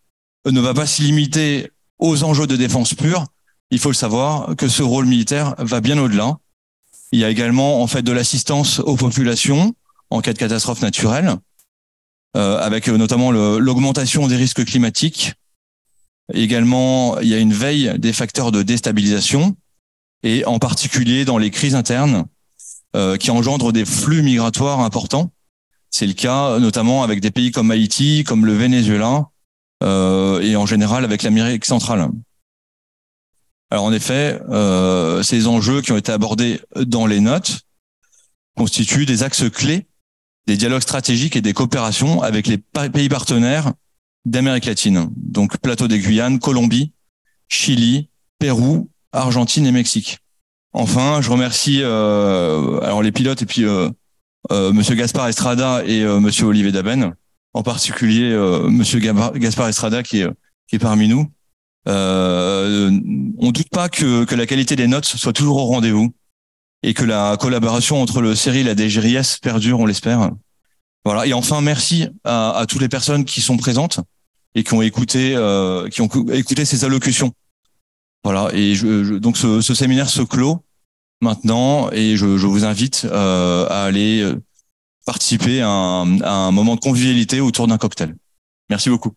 ne va pas se limiter aux enjeux de défense pure. Il faut le savoir que ce rôle militaire va bien au-delà. Il y a également en fait de l'assistance aux populations en cas de catastrophe naturelle, avec notamment l'augmentation des risques climatiques, Également, il y a une veille des facteurs de déstabilisation et en particulier dans les crises internes euh, qui engendrent des flux migratoires importants. C'est le cas notamment avec des pays comme Haïti, comme le Venezuela euh, et en général avec l'Amérique centrale. Alors en effet, euh, ces enjeux qui ont été abordés dans les notes constituent des axes clés des dialogues stratégiques et des coopérations avec les pays partenaires d'Amérique latine. Donc plateau des Guyanes, Colombie, Chili, Pérou, Argentine et Mexique. Enfin, je remercie euh, alors les pilotes et puis euh, euh, Monsieur Gaspard Estrada et euh, Monsieur Olivier Daben, en particulier Monsieur Gaspard Estrada qui est, parmi nous. Euh, on doute pas que, que la qualité des notes soit toujours au rendez-vous et que la collaboration entre le série et la DGRIS perdure, on l'espère. Voilà. Et enfin, merci à, à toutes les personnes qui sont présentes et qui ont écouté, qui ont écouté ces allocutions. Voilà. Et je, donc ce, séminaire se clôt maintenant et je, je vous invite euh, à aller euh, participer à un, à un moment de convivialité autour d'un cocktail. Merci beaucoup.